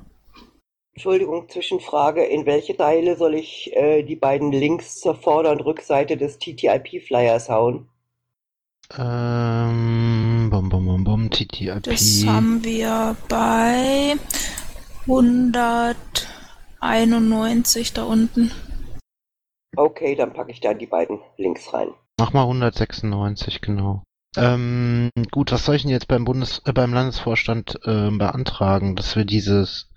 Speaker 7: Entschuldigung, Zwischenfrage. In welche Teile soll ich äh, die beiden Links zur Vorder- und Rückseite des TTIP-Flyers hauen?
Speaker 5: Ähm, bum, bum, bum, bum, TTIP.
Speaker 6: Das haben wir bei 191 da unten.
Speaker 7: Okay, dann packe ich da die beiden Links rein.
Speaker 5: Mach mal 196, genau. Ähm, gut, was soll ich denn jetzt beim Bundes, äh, beim Landesvorstand ähm, beantragen, dass wir dieses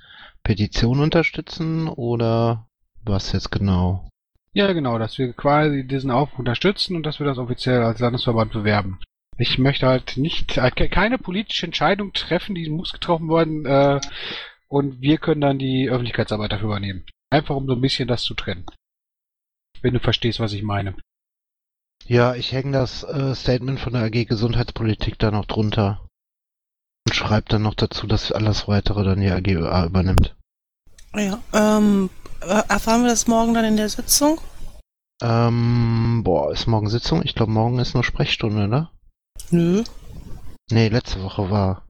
Speaker 5: Petition unterstützen oder was jetzt genau?
Speaker 4: Ja, genau, dass wir quasi diesen Aufruf unterstützen und dass wir das offiziell als Landesverband bewerben. Ich möchte halt nicht, äh, ke- keine politische Entscheidung treffen, die muss getroffen worden, äh, und wir können dann die Öffentlichkeitsarbeit dafür übernehmen. Einfach um so ein bisschen das zu trennen. Wenn du verstehst, was ich meine.
Speaker 5: Ja, ich hänge das äh, Statement von der AG Gesundheitspolitik da noch drunter und schreibe dann noch dazu, dass alles weitere dann die AG übernimmt.
Speaker 3: Ja, ähm, äh, erfahren wir das morgen dann in der Sitzung?
Speaker 5: Ähm, boah, ist morgen Sitzung? Ich glaube, morgen ist nur Sprechstunde, ne?
Speaker 3: Nö.
Speaker 5: Nee, letzte Woche war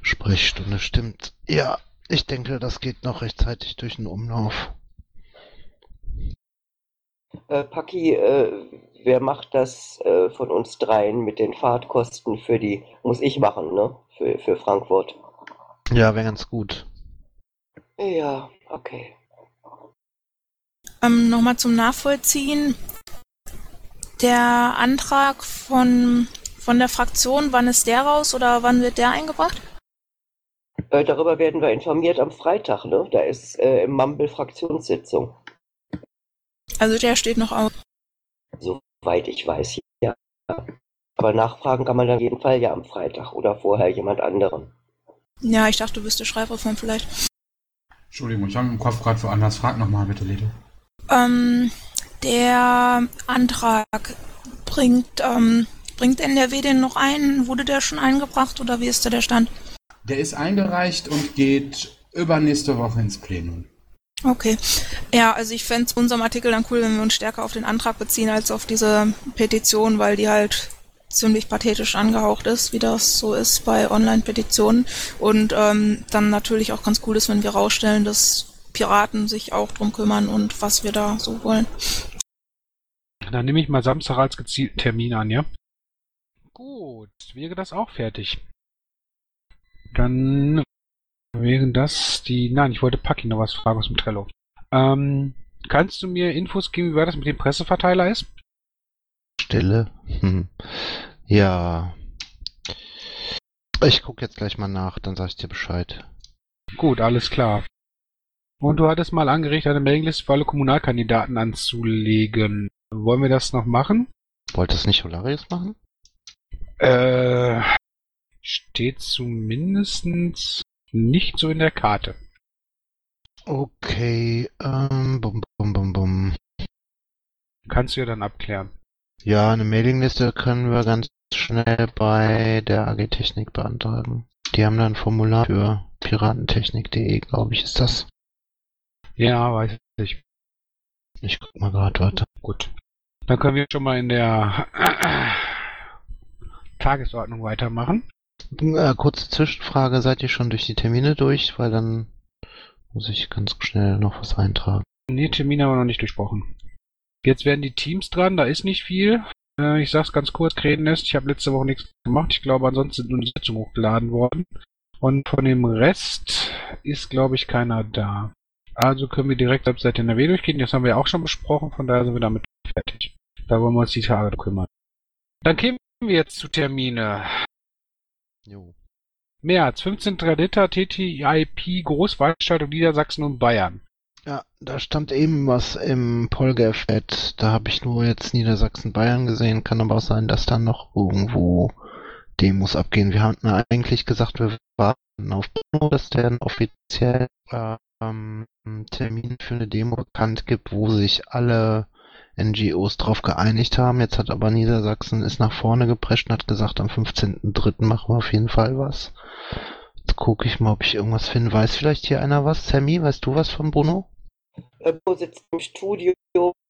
Speaker 5: Sprechstunde, stimmt. Ja, ich denke, das geht noch rechtzeitig durch den Umlauf.
Speaker 7: Äh, Paki, äh, wer macht das äh, von uns dreien mit den Fahrtkosten für die, muss ich machen, ne? Für, für Frankfurt.
Speaker 5: Ja, wäre ganz gut.
Speaker 7: Ja, okay.
Speaker 6: Ähm, Nochmal zum Nachvollziehen. Der Antrag von, von der Fraktion, wann ist der raus oder wann wird der eingebracht?
Speaker 7: Äh, darüber werden wir informiert am Freitag, ne? Da ist äh, im Mumble Fraktionssitzung.
Speaker 6: Also der steht noch aus.
Speaker 7: Soweit ich weiß, ja. Aber nachfragen kann man dann auf jeden Fall ja am Freitag oder vorher jemand anderen.
Speaker 6: Ja, ich dachte, du wüsstest Schreibreform vielleicht.
Speaker 8: Entschuldigung, ich habe im Kopf gerade woanders. Frag nochmal bitte, Lede.
Speaker 6: Ähm, Der Antrag bringt, ähm, bringt NRW den noch ein? Wurde der schon eingebracht oder wie ist da der Stand?
Speaker 8: Der ist eingereicht und geht übernächste Woche ins Plenum.
Speaker 6: Okay. Ja, also ich fände es unserem Artikel dann cool, wenn wir uns stärker auf den Antrag beziehen als auf diese Petition, weil die halt ziemlich pathetisch angehaucht ist, wie das so ist bei Online-Petitionen. Und ähm, dann natürlich auch ganz cool ist, wenn wir rausstellen, dass Piraten sich auch drum kümmern und was wir da so wollen.
Speaker 4: Dann nehme ich mal Samstag als gezielten Termin an, ja? Gut, wäre das auch fertig. Dann wären das die. Nein, ich wollte Paki noch was fragen aus dem Trello. Ähm, kannst du mir Infos geben, wie weit das mit dem Presseverteiler ist?
Speaker 5: Stille. Hm. Ja. Ich gucke jetzt gleich mal nach, dann sag ich dir Bescheid.
Speaker 4: Gut, alles klar. Und du hattest mal angeregt, eine Mailingliste für alle Kommunalkandidaten anzulegen. Wollen wir das noch machen?
Speaker 5: Wollte es nicht Holarius machen?
Speaker 4: Äh, steht zumindest nicht so in der Karte.
Speaker 5: Okay, ähm, bum, bum, bum, bum.
Speaker 4: Kannst du ja dann abklären.
Speaker 5: Ja, eine Mailingliste können wir ganz schnell bei der AG Technik beantragen. Die haben da ein Formular für piratentechnik.de, glaube ich, ist das.
Speaker 4: Ja, weiß ich.
Speaker 5: Ich guck mal gerade, warte.
Speaker 4: Gut. Dann können wir schon mal in der Tagesordnung weitermachen.
Speaker 5: Äh, kurze Zwischenfrage, seid ihr schon durch die Termine durch? Weil dann muss ich ganz schnell noch was eintragen.
Speaker 4: Nee, Termine haben wir noch nicht durchsprochen. Jetzt werden die Teams dran, da ist nicht viel. Äh, ich sag's ganz kurz, Krähennest, ich habe letzte Woche nichts gemacht. Ich glaube, ansonsten sind nur die Sitzungen hochgeladen worden. Und von dem Rest ist, glaube ich, keiner da. Also können wir direkt ab Seite NRW durchgehen. Das haben wir auch schon besprochen, von daher sind wir damit fertig. Da wollen wir uns die Tage kümmern. Dann kämen wir jetzt zu Termine.
Speaker 5: Jo.
Speaker 4: März, 15.3. TTIP Großveranstaltung Niedersachsen und Bayern.
Speaker 5: Ja, da stand eben was im Polgef-Ad. Da habe ich nur jetzt Niedersachsen-Bayern gesehen. Kann aber auch sein, dass da noch irgendwo Demos abgehen. Wir hatten eigentlich gesagt, wir warten auf Bruno, dass der einen offiziell ähm, Termin für eine Demo bekannt gibt, wo sich alle NGOs drauf geeinigt haben. Jetzt hat aber Niedersachsen ist nach vorne geprescht und hat gesagt, am 15.03. machen wir auf jeden Fall was. Jetzt gucke ich mal, ob ich irgendwas finde. Weiß vielleicht hier einer was? Sammy, weißt du was von Bruno?
Speaker 7: Bruno sitzt im Studio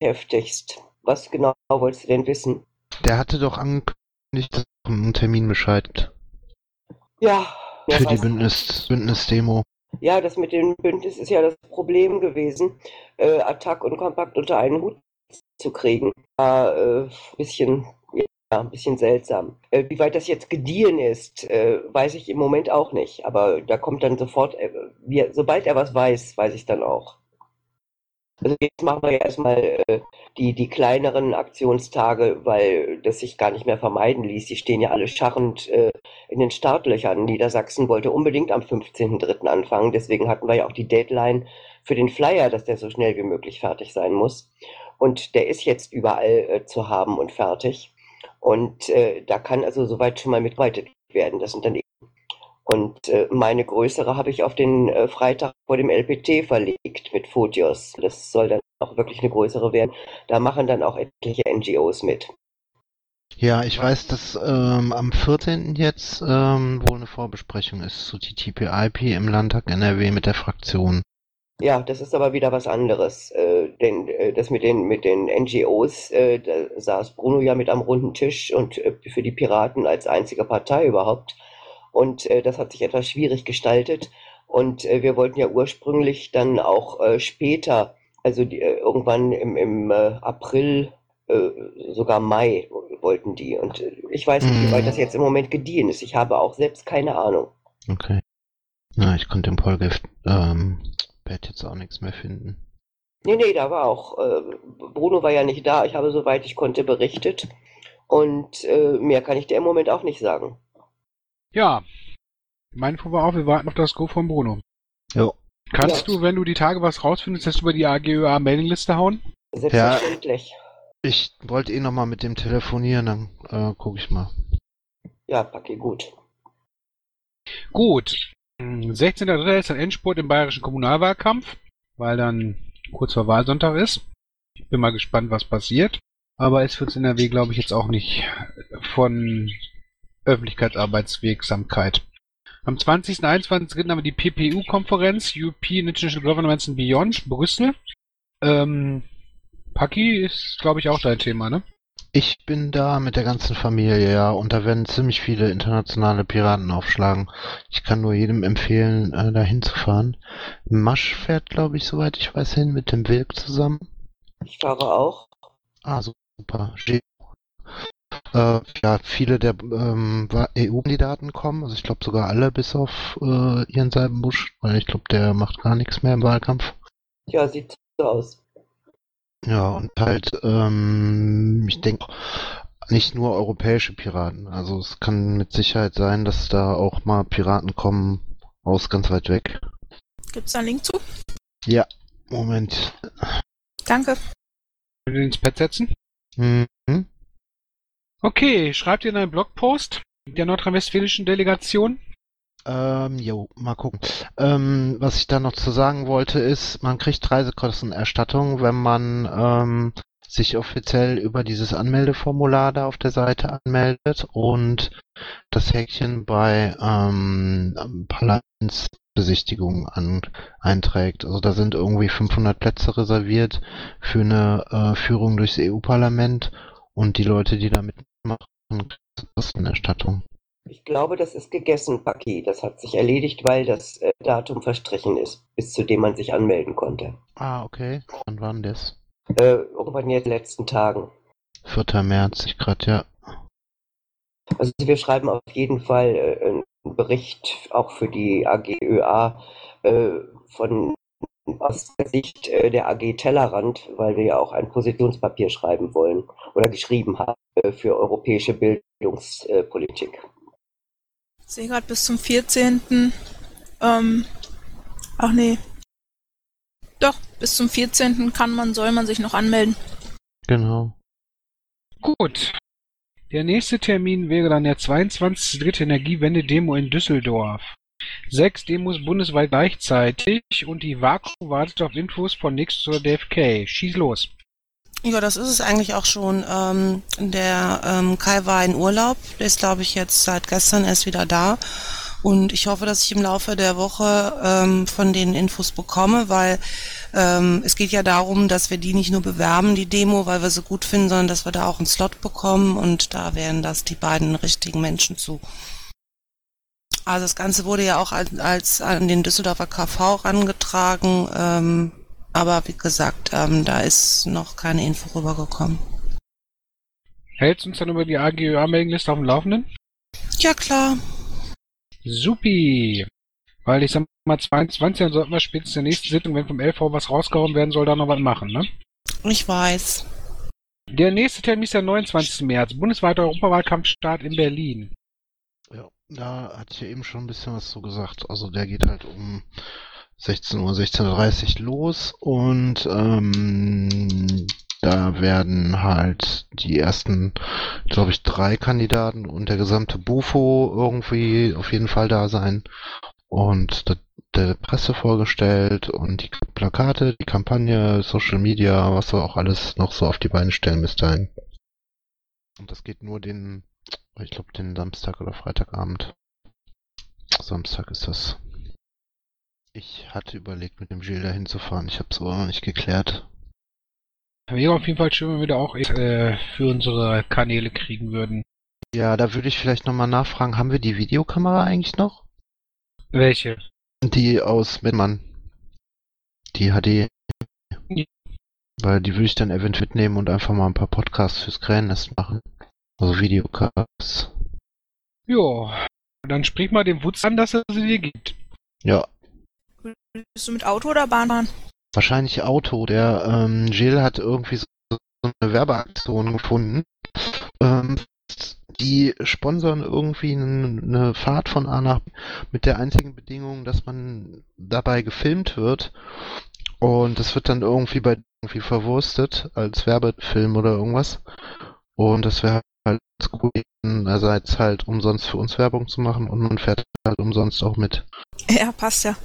Speaker 7: heftigst. Was genau wolltest du denn wissen?
Speaker 5: Der hatte doch angekündigt, dass einen Terminbescheid
Speaker 7: Ja. ja
Speaker 5: für die Bündnis, Bündnis-Demo.
Speaker 7: Ja, das mit dem Bündnis ist ja das Problem gewesen, äh, Attack und Kompakt unter einen Hut zu kriegen. War äh, bisschen, ja, ein bisschen seltsam. Äh, wie weit das jetzt gediehen ist, äh, weiß ich im Moment auch nicht. Aber da kommt dann sofort, äh, wie, sobald er was weiß, weiß ich dann auch. Also jetzt machen wir ja erstmal äh, die, die kleineren Aktionstage, weil das sich gar nicht mehr vermeiden ließ. Die stehen ja alle scharrend in den Startlöchern. Niedersachsen wollte unbedingt am 15.03. anfangen. Deswegen hatten wir ja auch die Deadline für den Flyer, dass der so schnell wie möglich fertig sein muss. Und der ist jetzt überall äh, zu haben und fertig. Und äh, da kann also soweit schon mal mitarbeitet werden. Das eben. Und äh, meine größere habe ich auf den äh, Freitag vor dem LPT verlegt mit Photios. Das soll dann auch wirklich eine größere werden. Da machen dann auch etliche NGOs mit.
Speaker 5: Ja, ich weiß, dass ähm, am 14. jetzt ähm, wohl eine Vorbesprechung ist zu TTP-IP im Landtag NRW mit der Fraktion.
Speaker 7: Ja, das ist aber wieder was anderes. Äh, denn äh, das mit den mit den NGOs, äh, da saß Bruno ja mit am runden Tisch und äh, für die Piraten als einzige Partei überhaupt. Und äh, das hat sich etwas schwierig gestaltet. Und äh, wir wollten ja ursprünglich dann auch später, also die, irgendwann im, im April, äh, sogar Mai wollten die. Und ich weiß nicht, wie weit das jetzt im Moment gediehen ist. Ich habe auch selbst keine Ahnung.
Speaker 5: Okay. Na, ich konnte im Polgef ähm, Pad jetzt auch nichts mehr finden.
Speaker 7: Nee, nee, da war auch, äh, Bruno war ja nicht da, ich habe soweit ich konnte berichtet und äh, mehr kann ich dir im Moment auch nicht sagen.
Speaker 4: Ja. Meine Info war auch, wir warten auf das Go von Bruno.
Speaker 5: Jo.
Speaker 4: Kannst
Speaker 7: Ja.
Speaker 4: du, wenn du die Tage was rausfindest, das über die AGÖA Mailingliste hauen?
Speaker 7: Selbstverständlich.
Speaker 5: Ich wollte eh nochmal mit dem telefonieren, dann äh, gucke ich mal.
Speaker 7: Ja, Paki, gut.
Speaker 4: Gut. 16.3. ist ein Endspurt im bayerischen Kommunalwahlkampf, weil dann kurz vor Wahlsonntag ist. Ich bin mal gespannt, was passiert. Aber es wird in NRW, glaube ich, jetzt auch nicht von Öffentlichkeitsarbeitswirksamkeit. Am 20. und 21. haben wir die PPU-Konferenz, European International Governments and Beyond, Brüssel. Ähm, Paki ist, glaube ich, auch dein Thema, ne?
Speaker 5: Ich bin da mit der ganzen Familie, ja, und da werden ziemlich viele internationale Piraten aufschlagen. Ich kann nur jedem empfehlen, äh, da hinzufahren. Masch fährt, glaube ich, soweit ich weiß, hin mit dem Wilk zusammen.
Speaker 7: Ich fahre auch.
Speaker 5: Ah, super. Äh, ja, viele der ähm, EU-Kandidaten kommen, also ich glaube sogar alle bis auf äh, Ian Seibenbusch, weil ich glaube, der macht gar nichts mehr im Wahlkampf.
Speaker 7: Ja, sieht so aus.
Speaker 5: Ja, und halt, ähm, ich denke, nicht nur europäische Piraten. Also es kann mit Sicherheit sein, dass da auch mal Piraten kommen aus ganz weit weg.
Speaker 6: Gibt's da einen Link zu?
Speaker 5: Ja, Moment.
Speaker 6: Danke.
Speaker 4: Will ins Pad setzen?
Speaker 5: Mhm.
Speaker 4: Okay, schreibt ihr in einen Blogpost der nordrhein-westfälischen Delegation?
Speaker 5: Ähm, jo, mal gucken. Ähm, was ich da noch zu sagen wollte, ist, man kriegt Reisekostenerstattung, wenn man ähm, sich offiziell über dieses Anmeldeformular da auf der Seite anmeldet und das Häkchen bei ähm, Parlamentsbesichtigung an, einträgt. Also da sind irgendwie 500 Plätze reserviert für eine äh, Führung durchs EU-Parlament und die Leute, die da mitmachen, Kostenerstattung.
Speaker 7: Ich glaube, das ist gegessen, Paki. Das hat sich erledigt, weil das äh, Datum verstrichen ist, bis zu dem man sich anmelden konnte.
Speaker 5: Ah, okay. Wann war denn das?
Speaker 7: Äh, irgendwann in den letzten Tagen.
Speaker 5: 4. März, ich gerade, ja.
Speaker 7: Also wir schreiben auf jeden Fall äh, einen Bericht auch für die AGÖA äh, von aus der Sicht äh, der AG Tellerrand, weil wir ja auch ein Positionspapier schreiben wollen oder geschrieben haben äh, für europäische Bildungspolitik.
Speaker 6: Ich sehe gerade bis zum 14. Ähm, ach nee. Doch, bis zum 14. kann man, soll man sich noch anmelden.
Speaker 5: Genau.
Speaker 4: Gut. Der nächste Termin wäre dann der 22. Dritte Energiewende-Demo in Düsseldorf. Sechs Demos bundesweit gleichzeitig und die Vaku wartet auf Infos von Nix zur DFK. Schieß los.
Speaker 3: Ja, das ist es eigentlich auch schon. Ähm, der ähm, Kai war in Urlaub, der ist glaube ich jetzt seit gestern erst wieder da. Und ich hoffe, dass ich im Laufe der Woche ähm, von den Infos bekomme, weil ähm, es geht ja darum, dass wir die nicht nur bewerben, die Demo, weil wir sie gut finden, sondern dass wir da auch einen Slot bekommen und da wären das die beiden richtigen Menschen zu. Also das Ganze wurde ja auch als, als an den Düsseldorfer KV rangetragen, ähm, aber wie gesagt, ähm, da ist noch keine Info rübergekommen.
Speaker 4: Hältst du uns dann über die AGÖA-Mailingliste auf dem Laufenden?
Speaker 3: Ja, klar.
Speaker 4: Supi. Weil ich sag mal, 22, dann sollten wir spätestens in der nächsten Sitzung, wenn vom LV was rausgehauen werden soll, da noch was machen, ne?
Speaker 3: Ich weiß.
Speaker 4: Der nächste Termin ist der 29. März. Bundesweiter Europawahlkampfstart in Berlin.
Speaker 5: Ja, da hatte ich ja eben schon ein bisschen was zu gesagt. Also der geht halt um 16 Uhr, 16.30 Uhr los und ähm, da werden halt die ersten, glaube ich, drei Kandidaten und der gesamte Bufo irgendwie auf jeden Fall da sein und der Presse vorgestellt und die Plakate, die Kampagne, Social Media, was wir auch alles noch so auf die Beine stellen bis dahin. Und das geht nur den, ich glaube, den Samstag oder Freitagabend. Samstag ist das. Ich hatte überlegt, mit dem Gilles da hinzufahren. Ich habe es aber noch nicht geklärt.
Speaker 4: Wäre auf jeden Fall schön, wenn wir da auch äh, für unsere Kanäle kriegen würden.
Speaker 5: Ja, da würde ich vielleicht nochmal nachfragen, haben wir die Videokamera eigentlich noch?
Speaker 4: Welche?
Speaker 5: Die aus Mitmann. Die HD.
Speaker 4: Ja.
Speaker 5: Weil die würde ich dann eventuell mitnehmen und einfach mal ein paar Podcasts fürs Krähennest machen. Also Videocasts.
Speaker 4: Ja, dann sprich mal dem Wutz an, dass er sie dir gibt.
Speaker 5: Ja,
Speaker 6: Bist du mit Auto oder Bahn fahren?
Speaker 5: wahrscheinlich Auto. Der ähm, Gilles hat irgendwie so eine Werbeaktion gefunden. Ähm, die sponsern irgendwie eine Fahrt von A nach B mit der einzigen Bedingung, dass man dabei gefilmt wird. Und das wird dann irgendwie bei irgendwie verwurstet als Werbefilm oder irgendwas. Und das wäre halt cool, einerseits halt umsonst für uns Werbung zu machen und man fährt halt umsonst auch mit.
Speaker 6: Ja, passt ja.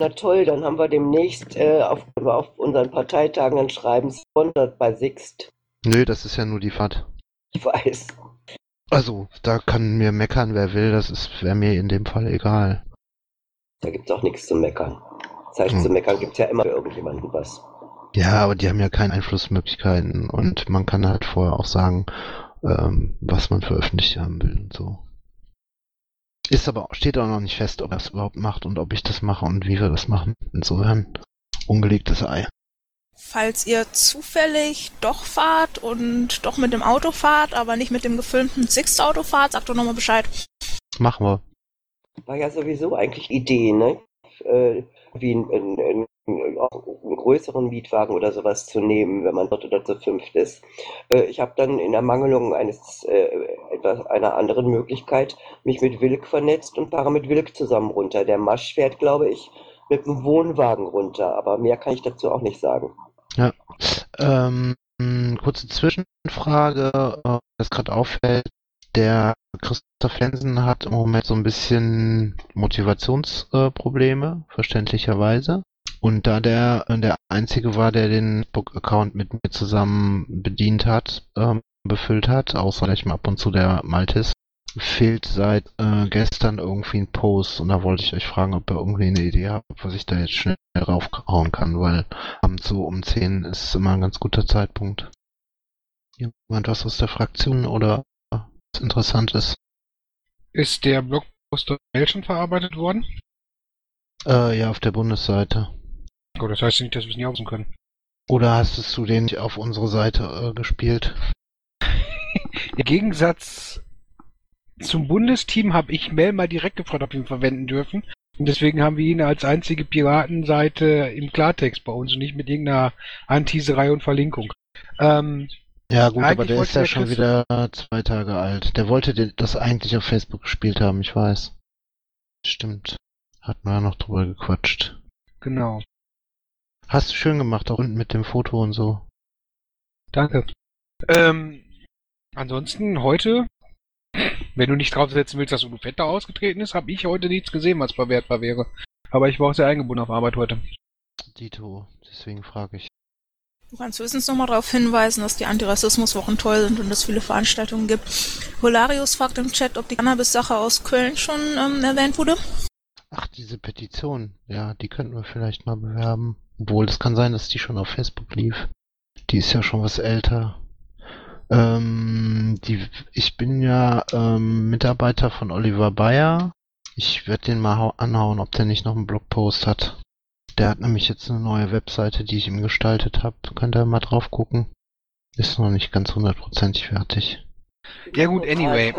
Speaker 7: Na toll, dann haben wir demnächst äh, auf, auf unseren Parteitagen ein Schreiben sponsert bei Sixt.
Speaker 5: Nö, das ist ja nur die Fahrt.
Speaker 7: Ich weiß.
Speaker 5: Also, da kann mir meckern, wer will, das ist wäre mir in dem Fall egal.
Speaker 7: Da gibt's auch nichts zu meckern. Das heißt,
Speaker 5: Hm.
Speaker 7: zu meckern gibt's ja immer für irgendjemanden was.
Speaker 5: Ja, aber die haben ja keine Einflussmöglichkeiten und man kann halt vorher auch sagen, ähm, was man veröffentlicht haben will und so. Ist aber, steht auch noch nicht fest, ob er es überhaupt macht und ob ich das mache und wie wir das machen. Insofern, ungelegtes Ei.
Speaker 6: Falls ihr zufällig doch fahrt und doch mit dem Auto fahrt, aber nicht mit dem gefilmten Sixt-Auto fahrt, sagt doch nochmal Bescheid.
Speaker 5: Machen wir.
Speaker 7: War ja sowieso eigentlich die Idee, ne? Äh, wie einen, einen, einen, auch einen größeren Mietwagen oder sowas zu nehmen, wenn man dort oder zu fünft ist. Äh, ich habe dann in Ermangelung eines äh, etwas einer anderen Möglichkeit mich mit Wilk vernetzt und fahre mit Wilk zusammen runter. Der Masch fährt, glaube ich, mit einem Wohnwagen runter, aber mehr kann ich dazu auch nicht sagen.
Speaker 5: Ähm, mh, kurze Zwischenfrage, äh, das gerade auffällt. Der Christoph Lensen hat im Moment so ein bisschen Motivationsprobleme, äh, verständlicherweise. Und da der der einzige war, der den Facebook-Account mit mir zusammen bedient hat, ähm, befüllt hat, außer vielleicht mal ab und zu der Maltis, fehlt seit äh, gestern irgendwie ein Post und da wollte ich euch fragen, ob ihr irgendwie eine Idee habt, was ich da jetzt schnell raufhauen kann, weil abends so um 10 ist immer ein ganz guter Zeitpunkt. Jemand was aus der Fraktion oder was Interessantes?
Speaker 4: Ist der Blogpost schon verarbeitet worden?
Speaker 5: Äh, ja, auf der Bundesseite.
Speaker 4: Oh, das heißt nicht, dass wir es nicht aufsuchen können.
Speaker 5: Oder hast du den nicht auf unsere Seite äh, gespielt?
Speaker 4: Im Gegensatz zum Bundesteam habe ich Mel mal direkt gefragt, ob wir ihn verwenden dürfen. Und deswegen haben wir ihn als einzige Piratenseite im Klartext bei uns und nicht mit irgendeiner Anteaserei und Verlinkung. Ähm,
Speaker 5: Ja gut, aber der ist ja schon wieder zwei Tage alt. Der wollte das eigentlich auf Facebook gespielt haben, ich weiß. Stimmt. Hatten wir ja noch drüber gequatscht.
Speaker 4: genau.
Speaker 5: Hast du schön gemacht, auch unten mit dem Foto und so.
Speaker 4: Danke. Ähm, ansonsten heute, wenn du nicht draufsetzen willst, dass Udo Vetter ausgetreten ist, habe ich heute nichts gesehen, was verwertbar wäre. Aber ich war auch sehr eingebunden auf Arbeit heute.
Speaker 5: Dito, deswegen frage ich.
Speaker 6: Du kannst höchstens nochmal darauf hinweisen, dass die Antirassismuswochen toll sind und es viele Veranstaltungen gibt. Holarius fragt im Chat, ob die Cannabis-Sache aus Köln schon ähm, erwähnt wurde.
Speaker 5: Ach, diese Petition. Ja, die könnten wir vielleicht mal bewerben. Obwohl, es kann sein, dass die schon auf Facebook lief. Die ist ja schon was älter. Ähm, die, ich bin ja ähm, Mitarbeiter von Oliver Bayer. Ich werde den mal hau- anhauen, ob der nicht noch einen Blogpost hat. Der hat nämlich jetzt eine neue Webseite, die ich ihm gestaltet habe. Könnt ihr mal drauf gucken. Ist noch nicht ganz hundertprozentig fertig.
Speaker 4: Ja gut, anyway.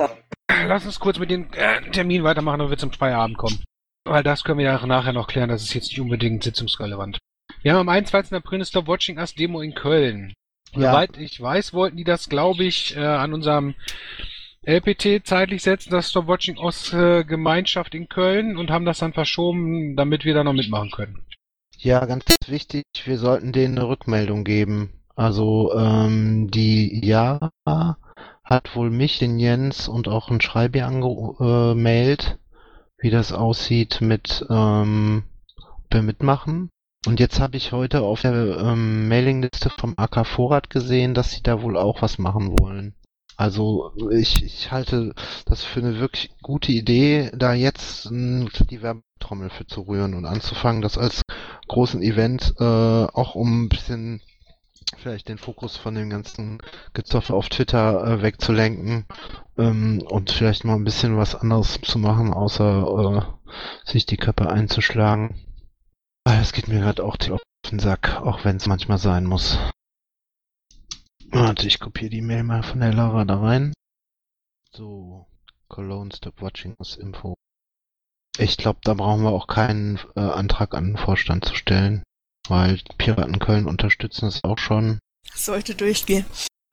Speaker 4: Lass uns kurz mit dem äh, Termin weitermachen und wir zum Feierabend kommen. Weil das können wir ja nachher noch klären, das ist jetzt nicht unbedingt sitzungsrelevant. Wir haben am 21. April eine Stop Watching Us Demo in Köln.
Speaker 5: Ja.
Speaker 4: Soweit ich weiß, wollten die das, glaube ich, äh, an unserem LPT zeitlich setzen, das Stop Watching Us äh, Gemeinschaft in Köln und haben das dann verschoben, damit wir da noch mitmachen können.
Speaker 5: Ja, ganz wichtig, wir sollten denen eine Rückmeldung geben. Also ähm, die Ja hat wohl mich, den Jens und auch ein Schreibi angemeldet, wie das aussieht mit ähm, ob wir mitmachen. Und jetzt habe ich heute auf der ähm, Mailingliste vom AK Vorrat gesehen, dass sie da wohl auch was machen wollen. Also ich, ich halte das für eine wirklich gute Idee, da jetzt mh, die Werbetrommel für zu rühren und anzufangen, das als großen Event, äh, auch um ein bisschen vielleicht den Fokus von dem ganzen Gezoffe auf Twitter äh, wegzulenken ähm, und vielleicht mal ein bisschen was anderes zu machen, außer äh, sich die Köpfe einzuschlagen. Ah, Das geht mir gerade auch auf den Sack, auch wenn es manchmal sein muss. Warte, ich kopiere die Mail mal von der Lara da rein. So, Cologne Stop Watching us Info. Ich glaube, da brauchen wir auch keinen äh, Antrag an den Vorstand zu stellen, weil Piraten Köln unterstützen es auch schon.
Speaker 6: Sollte durchgehen.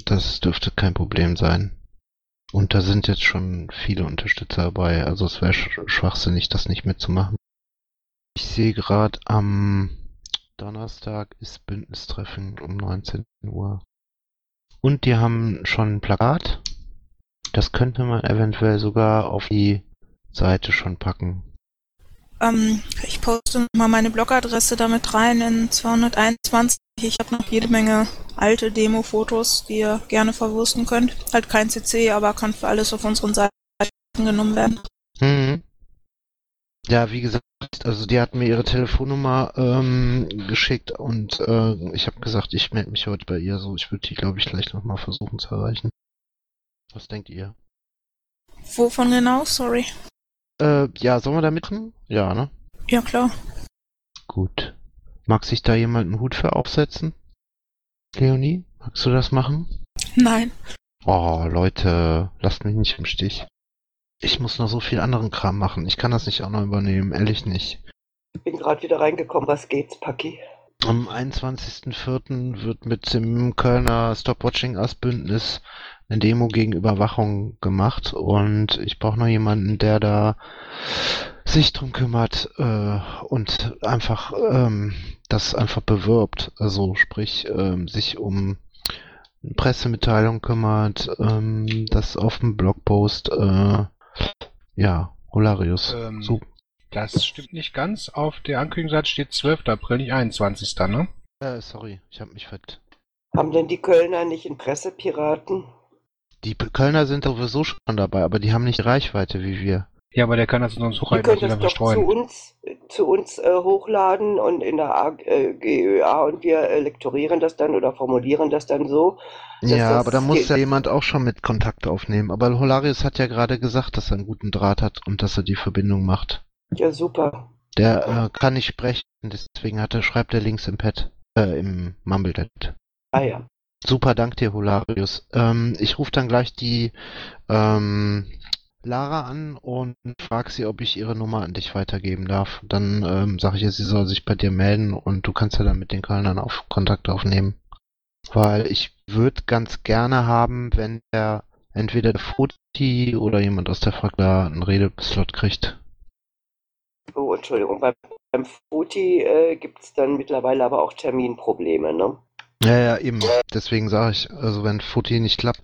Speaker 5: Das dürfte kein Problem sein. Und da sind jetzt schon viele Unterstützer dabei, also es wäre sch schwachsinnig, das nicht mitzumachen. Ich sehe gerade am Donnerstag ist Bündnistreffen um 19 Uhr. Und die haben schon ein Plakat. Das könnte man eventuell sogar auf die Seite schon packen.
Speaker 6: Ähm, ich poste mal meine Blogadresse damit rein in 221. Ich habe noch jede Menge alte Demo-Fotos, die ihr gerne verwursten könnt. Halt kein CC, aber kann für alles auf unseren Seiten genommen werden.
Speaker 5: Mhm. Ja, wie gesagt, also die hat mir ihre Telefonnummer ähm, geschickt und äh, ich habe gesagt, ich melde mich heute bei ihr so. Ich würde die, glaube ich, gleich nochmal versuchen zu erreichen. Was denkt ihr?
Speaker 6: Wovon genau? Sorry.
Speaker 5: Äh, ja, sollen wir da mitmachen? Ja, ne?
Speaker 6: Ja, klar.
Speaker 5: Gut. Mag sich da jemand einen Hut für aufsetzen? Leonie, magst du das machen?
Speaker 6: Nein.
Speaker 5: Oh, Leute, lasst mich nicht im Stich. Ich muss noch so viel anderen Kram machen. Ich kann das nicht auch noch übernehmen, ehrlich nicht.
Speaker 7: Ich bin gerade wieder reingekommen. Was geht's, Paki?
Speaker 5: Am 21.04. wird mit dem Kölner Stopwatching-Ass-Bündnis eine Demo gegen Überwachung gemacht und ich brauche noch jemanden, der da sich drum kümmert äh, und einfach ähm, das einfach bewirbt. Also sprich, ähm, sich um eine Pressemitteilung kümmert, ähm, das auf dem Blogpost, äh, ja, Holarius.
Speaker 4: Ähm,
Speaker 5: So,
Speaker 4: Das stimmt nicht ganz. Auf der Ankündigungsseite steht 12. April, nicht 21. Ne?
Speaker 5: äh, sorry, ich habe mich vert.
Speaker 7: Haben denn die Kölner nicht einen Pressepiraten?
Speaker 5: Die Kölner sind sowieso schon dabei, aber die haben nicht Reichweite wie wir.
Speaker 4: Ja, aber der kann das in unseren Suchreihen
Speaker 7: können
Speaker 4: wieder
Speaker 7: das doch zu
Speaker 4: verstreuen.
Speaker 7: uns, zu uns äh, hochladen und in der A äh, GÖA und wir äh, lektorieren das dann oder formulieren das dann so.
Speaker 5: Ja, aber da muss ja jemand auch schon mit Kontakt aufnehmen. Aber Holarius hat ja gerade gesagt, dass er einen guten Draht hat und dass er die Verbindung macht.
Speaker 7: Ja, super.
Speaker 5: Der äh, kann nicht sprechen, deswegen hat er, schreibt er links im Pad, äh, im Mumblenet.
Speaker 7: Ah ja.
Speaker 5: Super, dank dir, Holarius. Ähm, ich rufe dann gleich die ähm, Lara an und frage sie, ob ich ihre Nummer an dich weitergeben darf. Dann ähm, sage ich ihr, sie soll sich bei dir melden und du kannst ja dann mit den Kölnern auf Kontakt aufnehmen. Weil ich würde ganz gerne haben, wenn der entweder der Foti oder jemand aus der Fragla einen Redeslot kriegt.
Speaker 7: Oh, Entschuldigung. Beim, beim Futi äh, gibt es dann mittlerweile aber auch Terminprobleme, ne?
Speaker 5: Ja, ja, eben. Deswegen sage ich, also wenn Foti nicht klappt,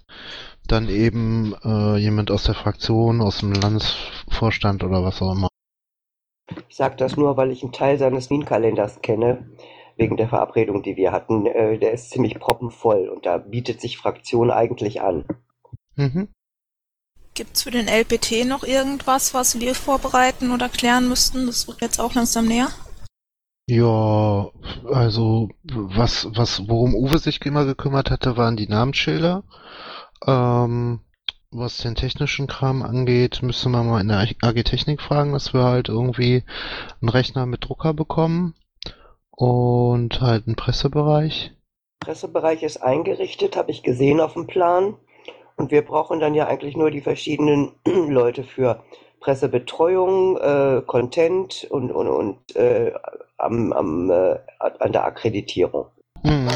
Speaker 5: dann eben äh, jemand aus der Fraktion, aus dem Landesvorstand oder was auch immer.
Speaker 7: Ich sage das nur, weil ich einen Teil seines Terminkalenders kenne, wegen der Verabredung, die wir hatten. Äh, der ist ziemlich proppenvoll und da bietet sich Fraktion eigentlich an.
Speaker 5: Mhm.
Speaker 6: Gibt's für den LPT noch irgendwas, was wir vorbereiten oder klären müssten? Das wird jetzt auch langsam näher.
Speaker 5: Ja, also was, was, worum Uwe sich immer gekümmert hatte, waren die Namensschilder. Ähm, was den technischen Kram angeht, müsste man mal in der AG Technik fragen, dass wir halt irgendwie einen Rechner mit Drucker bekommen und halt einen Pressebereich.
Speaker 7: Pressebereich ist eingerichtet, habe ich gesehen auf dem Plan. Und wir brauchen dann ja eigentlich nur die verschiedenen Leute für Pressebetreuung, äh, Content und, und, und äh, am, am, äh, an der Akkreditierung.
Speaker 5: Mhm.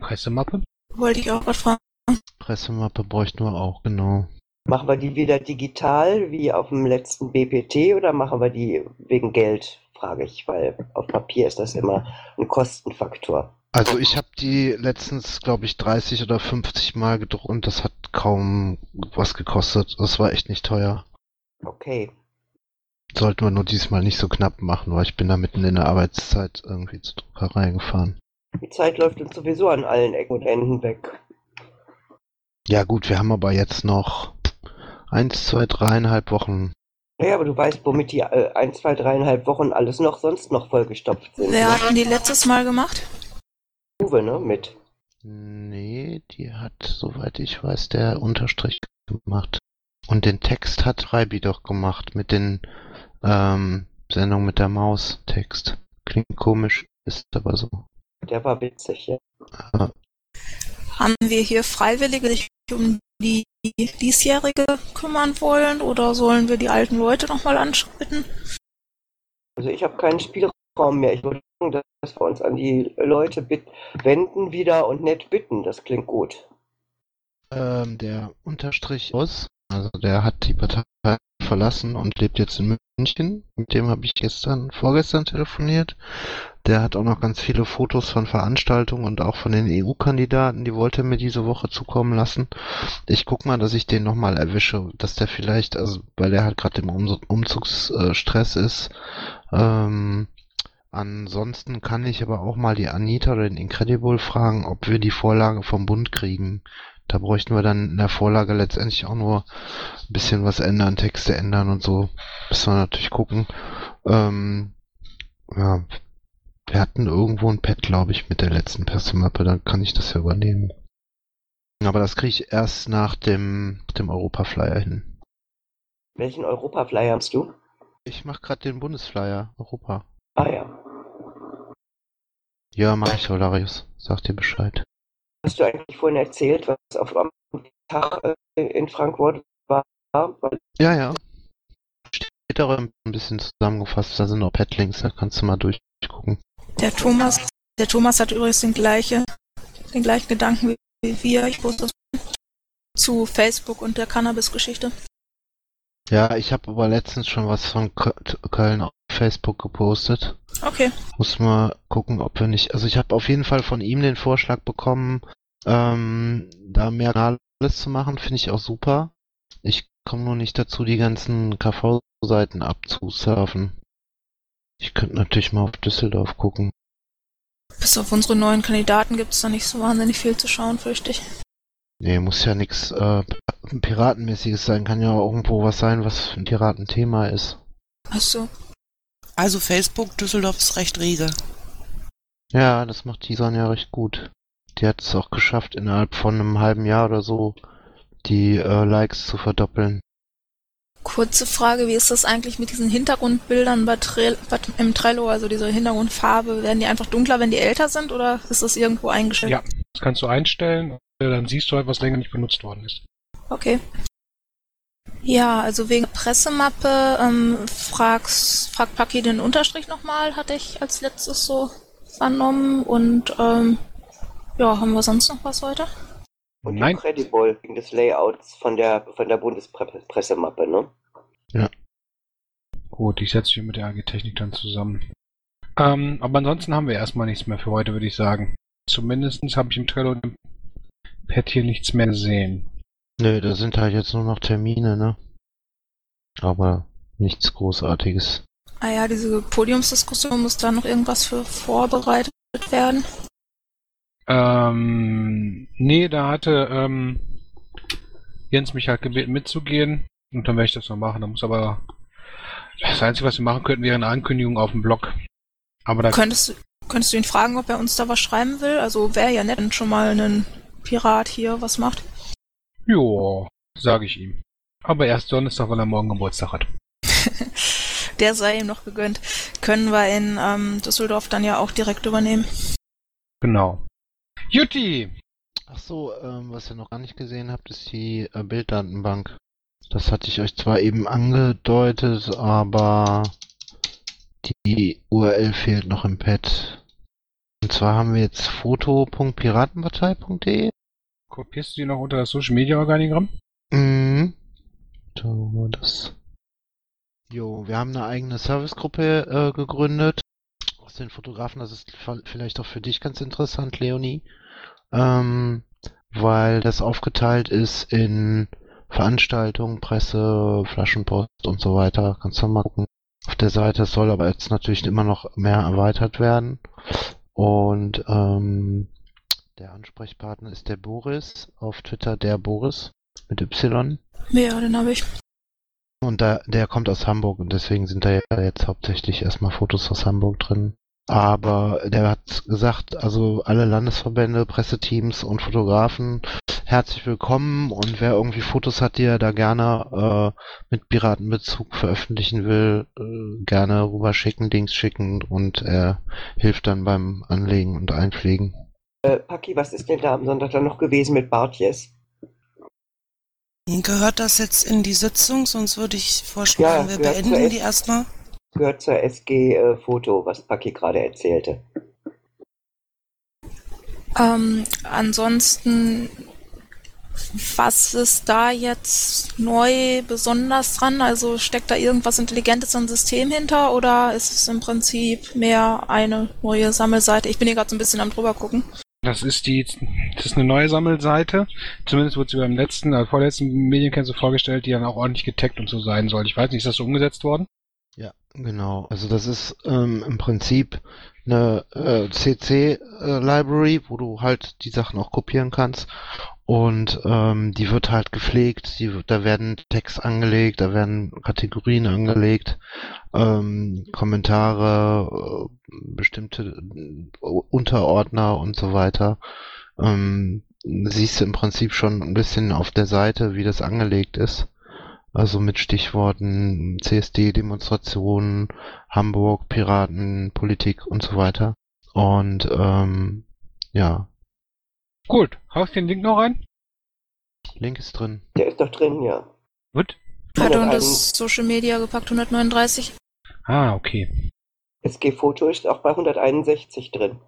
Speaker 4: Pressemappe?
Speaker 6: Wollte ich auch was fragen.
Speaker 5: Pressemappe bräuchten wir auch, genau.
Speaker 7: Machen wir die wieder digital wie auf dem letzten BPT oder machen wir die wegen Geld, frage ich, weil auf Papier ist das immer ein Kostenfaktor.
Speaker 5: Also ich habe die letztens, glaube ich, 30 oder 50 Mal gedruckt und das hat kaum was gekostet. Das war echt nicht teuer.
Speaker 7: Okay.
Speaker 5: Sollten wir nur diesmal nicht so knapp machen, weil ich bin da mitten in der Arbeitszeit irgendwie zur Druckerei gefahren.
Speaker 7: Die Zeit läuft uns sowieso an allen Ecken und Enden weg.
Speaker 5: Ja gut, wir haben aber jetzt noch eins, zwei, dreieinhalb Wochen.
Speaker 7: Naja, aber du weißt, womit die äh, ein, zwei, dreieinhalb Wochen alles noch sonst noch vollgestopft sind.
Speaker 6: Wer
Speaker 7: ne?
Speaker 6: hat denn die letztes Mal gemacht?
Speaker 7: Uwe, ne? Mit.
Speaker 5: Nee, die hat, soweit ich weiß, der Unterstrich gemacht. Und den Text hat Reibi doch gemacht mit den ähm, Sendungen mit der Maus. Text. Klingt komisch, ist aber so.
Speaker 7: Der war witzig, ja.
Speaker 5: Äh,
Speaker 6: Haben wir hier Freiwillige, die um die diesjährige kümmern wollen oder sollen wir die alten Leute nochmal anschreiten?
Speaker 7: Also ich habe keinen Spielraum mehr. Ich würde sagen, dass wir uns an die Leute wenden wieder und nett bitten. Das klingt gut.
Speaker 5: ähm, der Unterstrich aus. Also der hat die Partei verlassen und lebt jetzt in München. Mit dem habe ich gestern, vorgestern telefoniert. Der hat auch noch ganz viele Fotos von Veranstaltungen und auch von den EU-Kandidaten, die wollte er mir diese Woche zukommen lassen. Ich guck mal, dass ich den nochmal erwische, dass der vielleicht, also weil der halt gerade im um Umzugsstress ist. Ähm, ansonsten kann ich aber auch mal die Anita oder den Incredible fragen, ob wir die Vorlage vom Bund kriegen. Da bräuchten wir dann in der Vorlage letztendlich auch nur ein bisschen was ändern, Texte ändern und so. Müssen wir natürlich gucken. Ähm, ja, wir hatten irgendwo ein Pad, glaube ich, mit der letzten Pressemappe, dann kann ich das ja übernehmen. Aber das kriege ich erst nach dem, dem Europa-Flyer hin.
Speaker 7: Welchen Europa-Flyer hast du?
Speaker 5: Ich mache gerade den Bundesflyer, Europa.
Speaker 7: Ah ja.
Speaker 5: Ja, mach ich, Solarius. Sag dir Bescheid.
Speaker 7: Hast du eigentlich vorhin erzählt, was auf am Tag äh, in Frankfurt war?
Speaker 5: Ja, ja. Steht da ein bisschen zusammengefasst, da sind noch Padlinks, da kannst du mal durchgucken.
Speaker 6: Der Thomas, der Thomas hat übrigens den, gleiche, den gleichen Gedanken wie wir. Ich poste das zu Facebook und der Cannabis-Geschichte.
Speaker 5: Ja, ich habe aber letztens schon was von Köln auf Facebook gepostet.
Speaker 6: Okay.
Speaker 5: Muss mal gucken, ob wir nicht. Also ich habe auf jeden Fall von ihm den Vorschlag bekommen, ähm, da mehr alles zu machen, finde ich auch super. Ich komme nur nicht dazu, die ganzen KV-Seiten abzusurfen. Ich könnte natürlich mal auf Düsseldorf gucken.
Speaker 6: Bis auf unsere neuen Kandidaten gibt es da nicht so wahnsinnig viel zu schauen, fürchte ich.
Speaker 5: Nee, muss ja nichts äh, Piratenmäßiges sein. Kann ja irgendwo was sein, was ein Piratenthema ist.
Speaker 6: Ach so.
Speaker 3: Also Facebook Düsseldorf ist recht rege.
Speaker 5: Ja, das macht die Sonja recht gut. Die hat es auch geschafft, innerhalb von einem halben Jahr oder so die äh, Likes zu verdoppeln.
Speaker 6: Kurze Frage, wie ist das eigentlich mit diesen Hintergrundbildern bei bei, im Trello, also diese Hintergrundfarbe, werden die einfach dunkler, wenn die älter sind oder ist das irgendwo eingestellt?
Speaker 4: Ja, das kannst du einstellen, dann siehst du halt, was länger nicht benutzt worden ist.
Speaker 6: Okay. Ja, also wegen Pressemappe ähm, fragst, fragt Paki den Unterstrich nochmal, hatte ich als letztes so vernommen und ähm, ja, haben wir sonst noch was heute?
Speaker 7: Und
Speaker 4: Nein.
Speaker 7: Incredible wegen des Layouts von der von der Bundespressemappe, ne?
Speaker 5: Ja.
Speaker 4: Gut, ich setze mich mit der AG Technik dann zusammen. Ähm, aber ansonsten haben wir erstmal nichts mehr für heute, würde ich sagen. Zumindest habe ich im Trello und im Pad hier nichts mehr gesehen.
Speaker 5: Nö, da sind halt jetzt nur noch Termine, ne? Aber nichts Großartiges.
Speaker 6: Ah ja, diese Podiumsdiskussion muss da noch irgendwas für vorbereitet werden.
Speaker 4: Ähm, nee, da hatte ähm, Jens mich halt gebeten mitzugehen und dann werde ich das noch machen. Da muss aber das Einzige, was wir machen könnten, wäre eine Ankündigung auf dem Blog. Aber da
Speaker 6: Könntest, du- könntest du ihn fragen, ob er uns da was schreiben will? Also wäre ja nett, wenn schon mal ein Pirat hier was macht.
Speaker 4: Jo, sage ich ihm. Aber erst Donnerstag, weil er morgen Geburtstag hat.
Speaker 6: Der sei ihm noch gegönnt. Können wir in ähm, Düsseldorf dann ja auch direkt übernehmen.
Speaker 4: Genau. Jutti!
Speaker 5: Ach so, ähm, was ihr noch gar nicht gesehen habt, ist die äh, Bilddatenbank. Das hatte ich euch zwar eben angedeutet, aber die URL fehlt noch im Pad. Und zwar haben wir jetzt foto.piratenpartei.de.
Speaker 4: Kopierst du die noch unter das Social Media Organigramm?
Speaker 5: Mhm. Da haben wir das. Jo, wir haben eine eigene Servicegruppe äh, gegründet. Aus den Fotografen, das ist vielleicht auch für dich ganz interessant, Leonie. Ähm, weil das aufgeteilt ist in Veranstaltungen, Presse, Flaschenpost und so weiter. Kannst du mal gucken. Auf der Seite Es soll aber jetzt natürlich immer noch mehr erweitert werden. Und ähm, der Ansprechpartner ist der Boris. Auf Twitter der Boris mit Y.
Speaker 6: Ja, den habe ich.
Speaker 5: Und da, der kommt aus Hamburg und deswegen sind da ja jetzt hauptsächlich erstmal Fotos aus Hamburg drin. Aber der hat gesagt, also alle Landesverbände, Presseteams und Fotografen herzlich willkommen und wer irgendwie Fotos hat, die er da gerne äh, mit Piratenbezug veröffentlichen will, äh, gerne rüberschicken, Links schicken und er hilft dann beim Anlegen und Einpflegen.
Speaker 7: Äh, Paki, was ist denn da am Sonntag dann noch gewesen mit Bartjes?
Speaker 3: Gehört das jetzt in die Sitzung? Sonst würde ich vorschlagen,
Speaker 7: Ja,
Speaker 3: wir beenden die erstmal.
Speaker 7: Gehört zur SG äh, Foto, was Paki gerade erzählte.
Speaker 6: Ähm, ansonsten Was ist da jetzt neu besonders dran? Also steckt da irgendwas Intelligentes im System hinter oder ist es im Prinzip mehr eine neue Sammelseite? Ich bin hier gerade so ein bisschen am drüber gucken.
Speaker 4: Das ist die, das ist eine neue Sammelseite. Zumindest wurde sie beim letzten, äh, vorletzten Medienkern so vorgestellt, die dann auch ordentlich getaggt und so sein soll. Ich weiß nicht, ist das so umgesetzt worden?
Speaker 5: Genau. Also das ist ähm, im Prinzip eine äh, CC-Library, wo du halt die Sachen auch kopieren kannst. Und ähm, die wird halt gepflegt, die, da werden Tags angelegt, da werden Kategorien angelegt, ähm, Kommentare, äh, bestimmte äh, Unterordner und so weiter. Ähm, siehst du im Prinzip schon ein bisschen auf der Seite, wie das angelegt ist. Also mit Stichworten CSD-Demonstrationen, Hamburg, Piraten, Politik und so weiter. Und ähm, ja,
Speaker 4: Gut, haust den Link noch rein?
Speaker 5: Link ist drin.
Speaker 7: Der ist doch drin, ja.
Speaker 4: Gut.
Speaker 6: Hat er
Speaker 7: 101.
Speaker 6: das Social Media gepackt, 139.
Speaker 4: Ah, okay.
Speaker 7: SG-Foto ist auch bei 161 drin.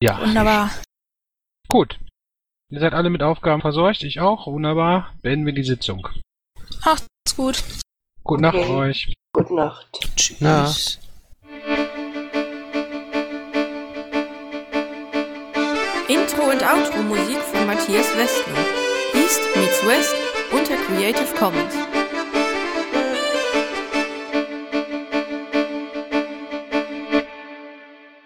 Speaker 4: Ja.
Speaker 6: Wunderbar.
Speaker 4: Gut. Ihr seid alle mit Aufgaben versorgt, ich auch. Wunderbar. Beenden wir die Sitzung.
Speaker 6: Ach, ist gut.
Speaker 4: Gute Nacht
Speaker 7: Okay.
Speaker 4: euch.
Speaker 7: Gute Nacht.
Speaker 3: Tschüss.
Speaker 5: Ja.
Speaker 1: Intro und Outro Musik von Matthias Westner. East meets West unter Creative Commons.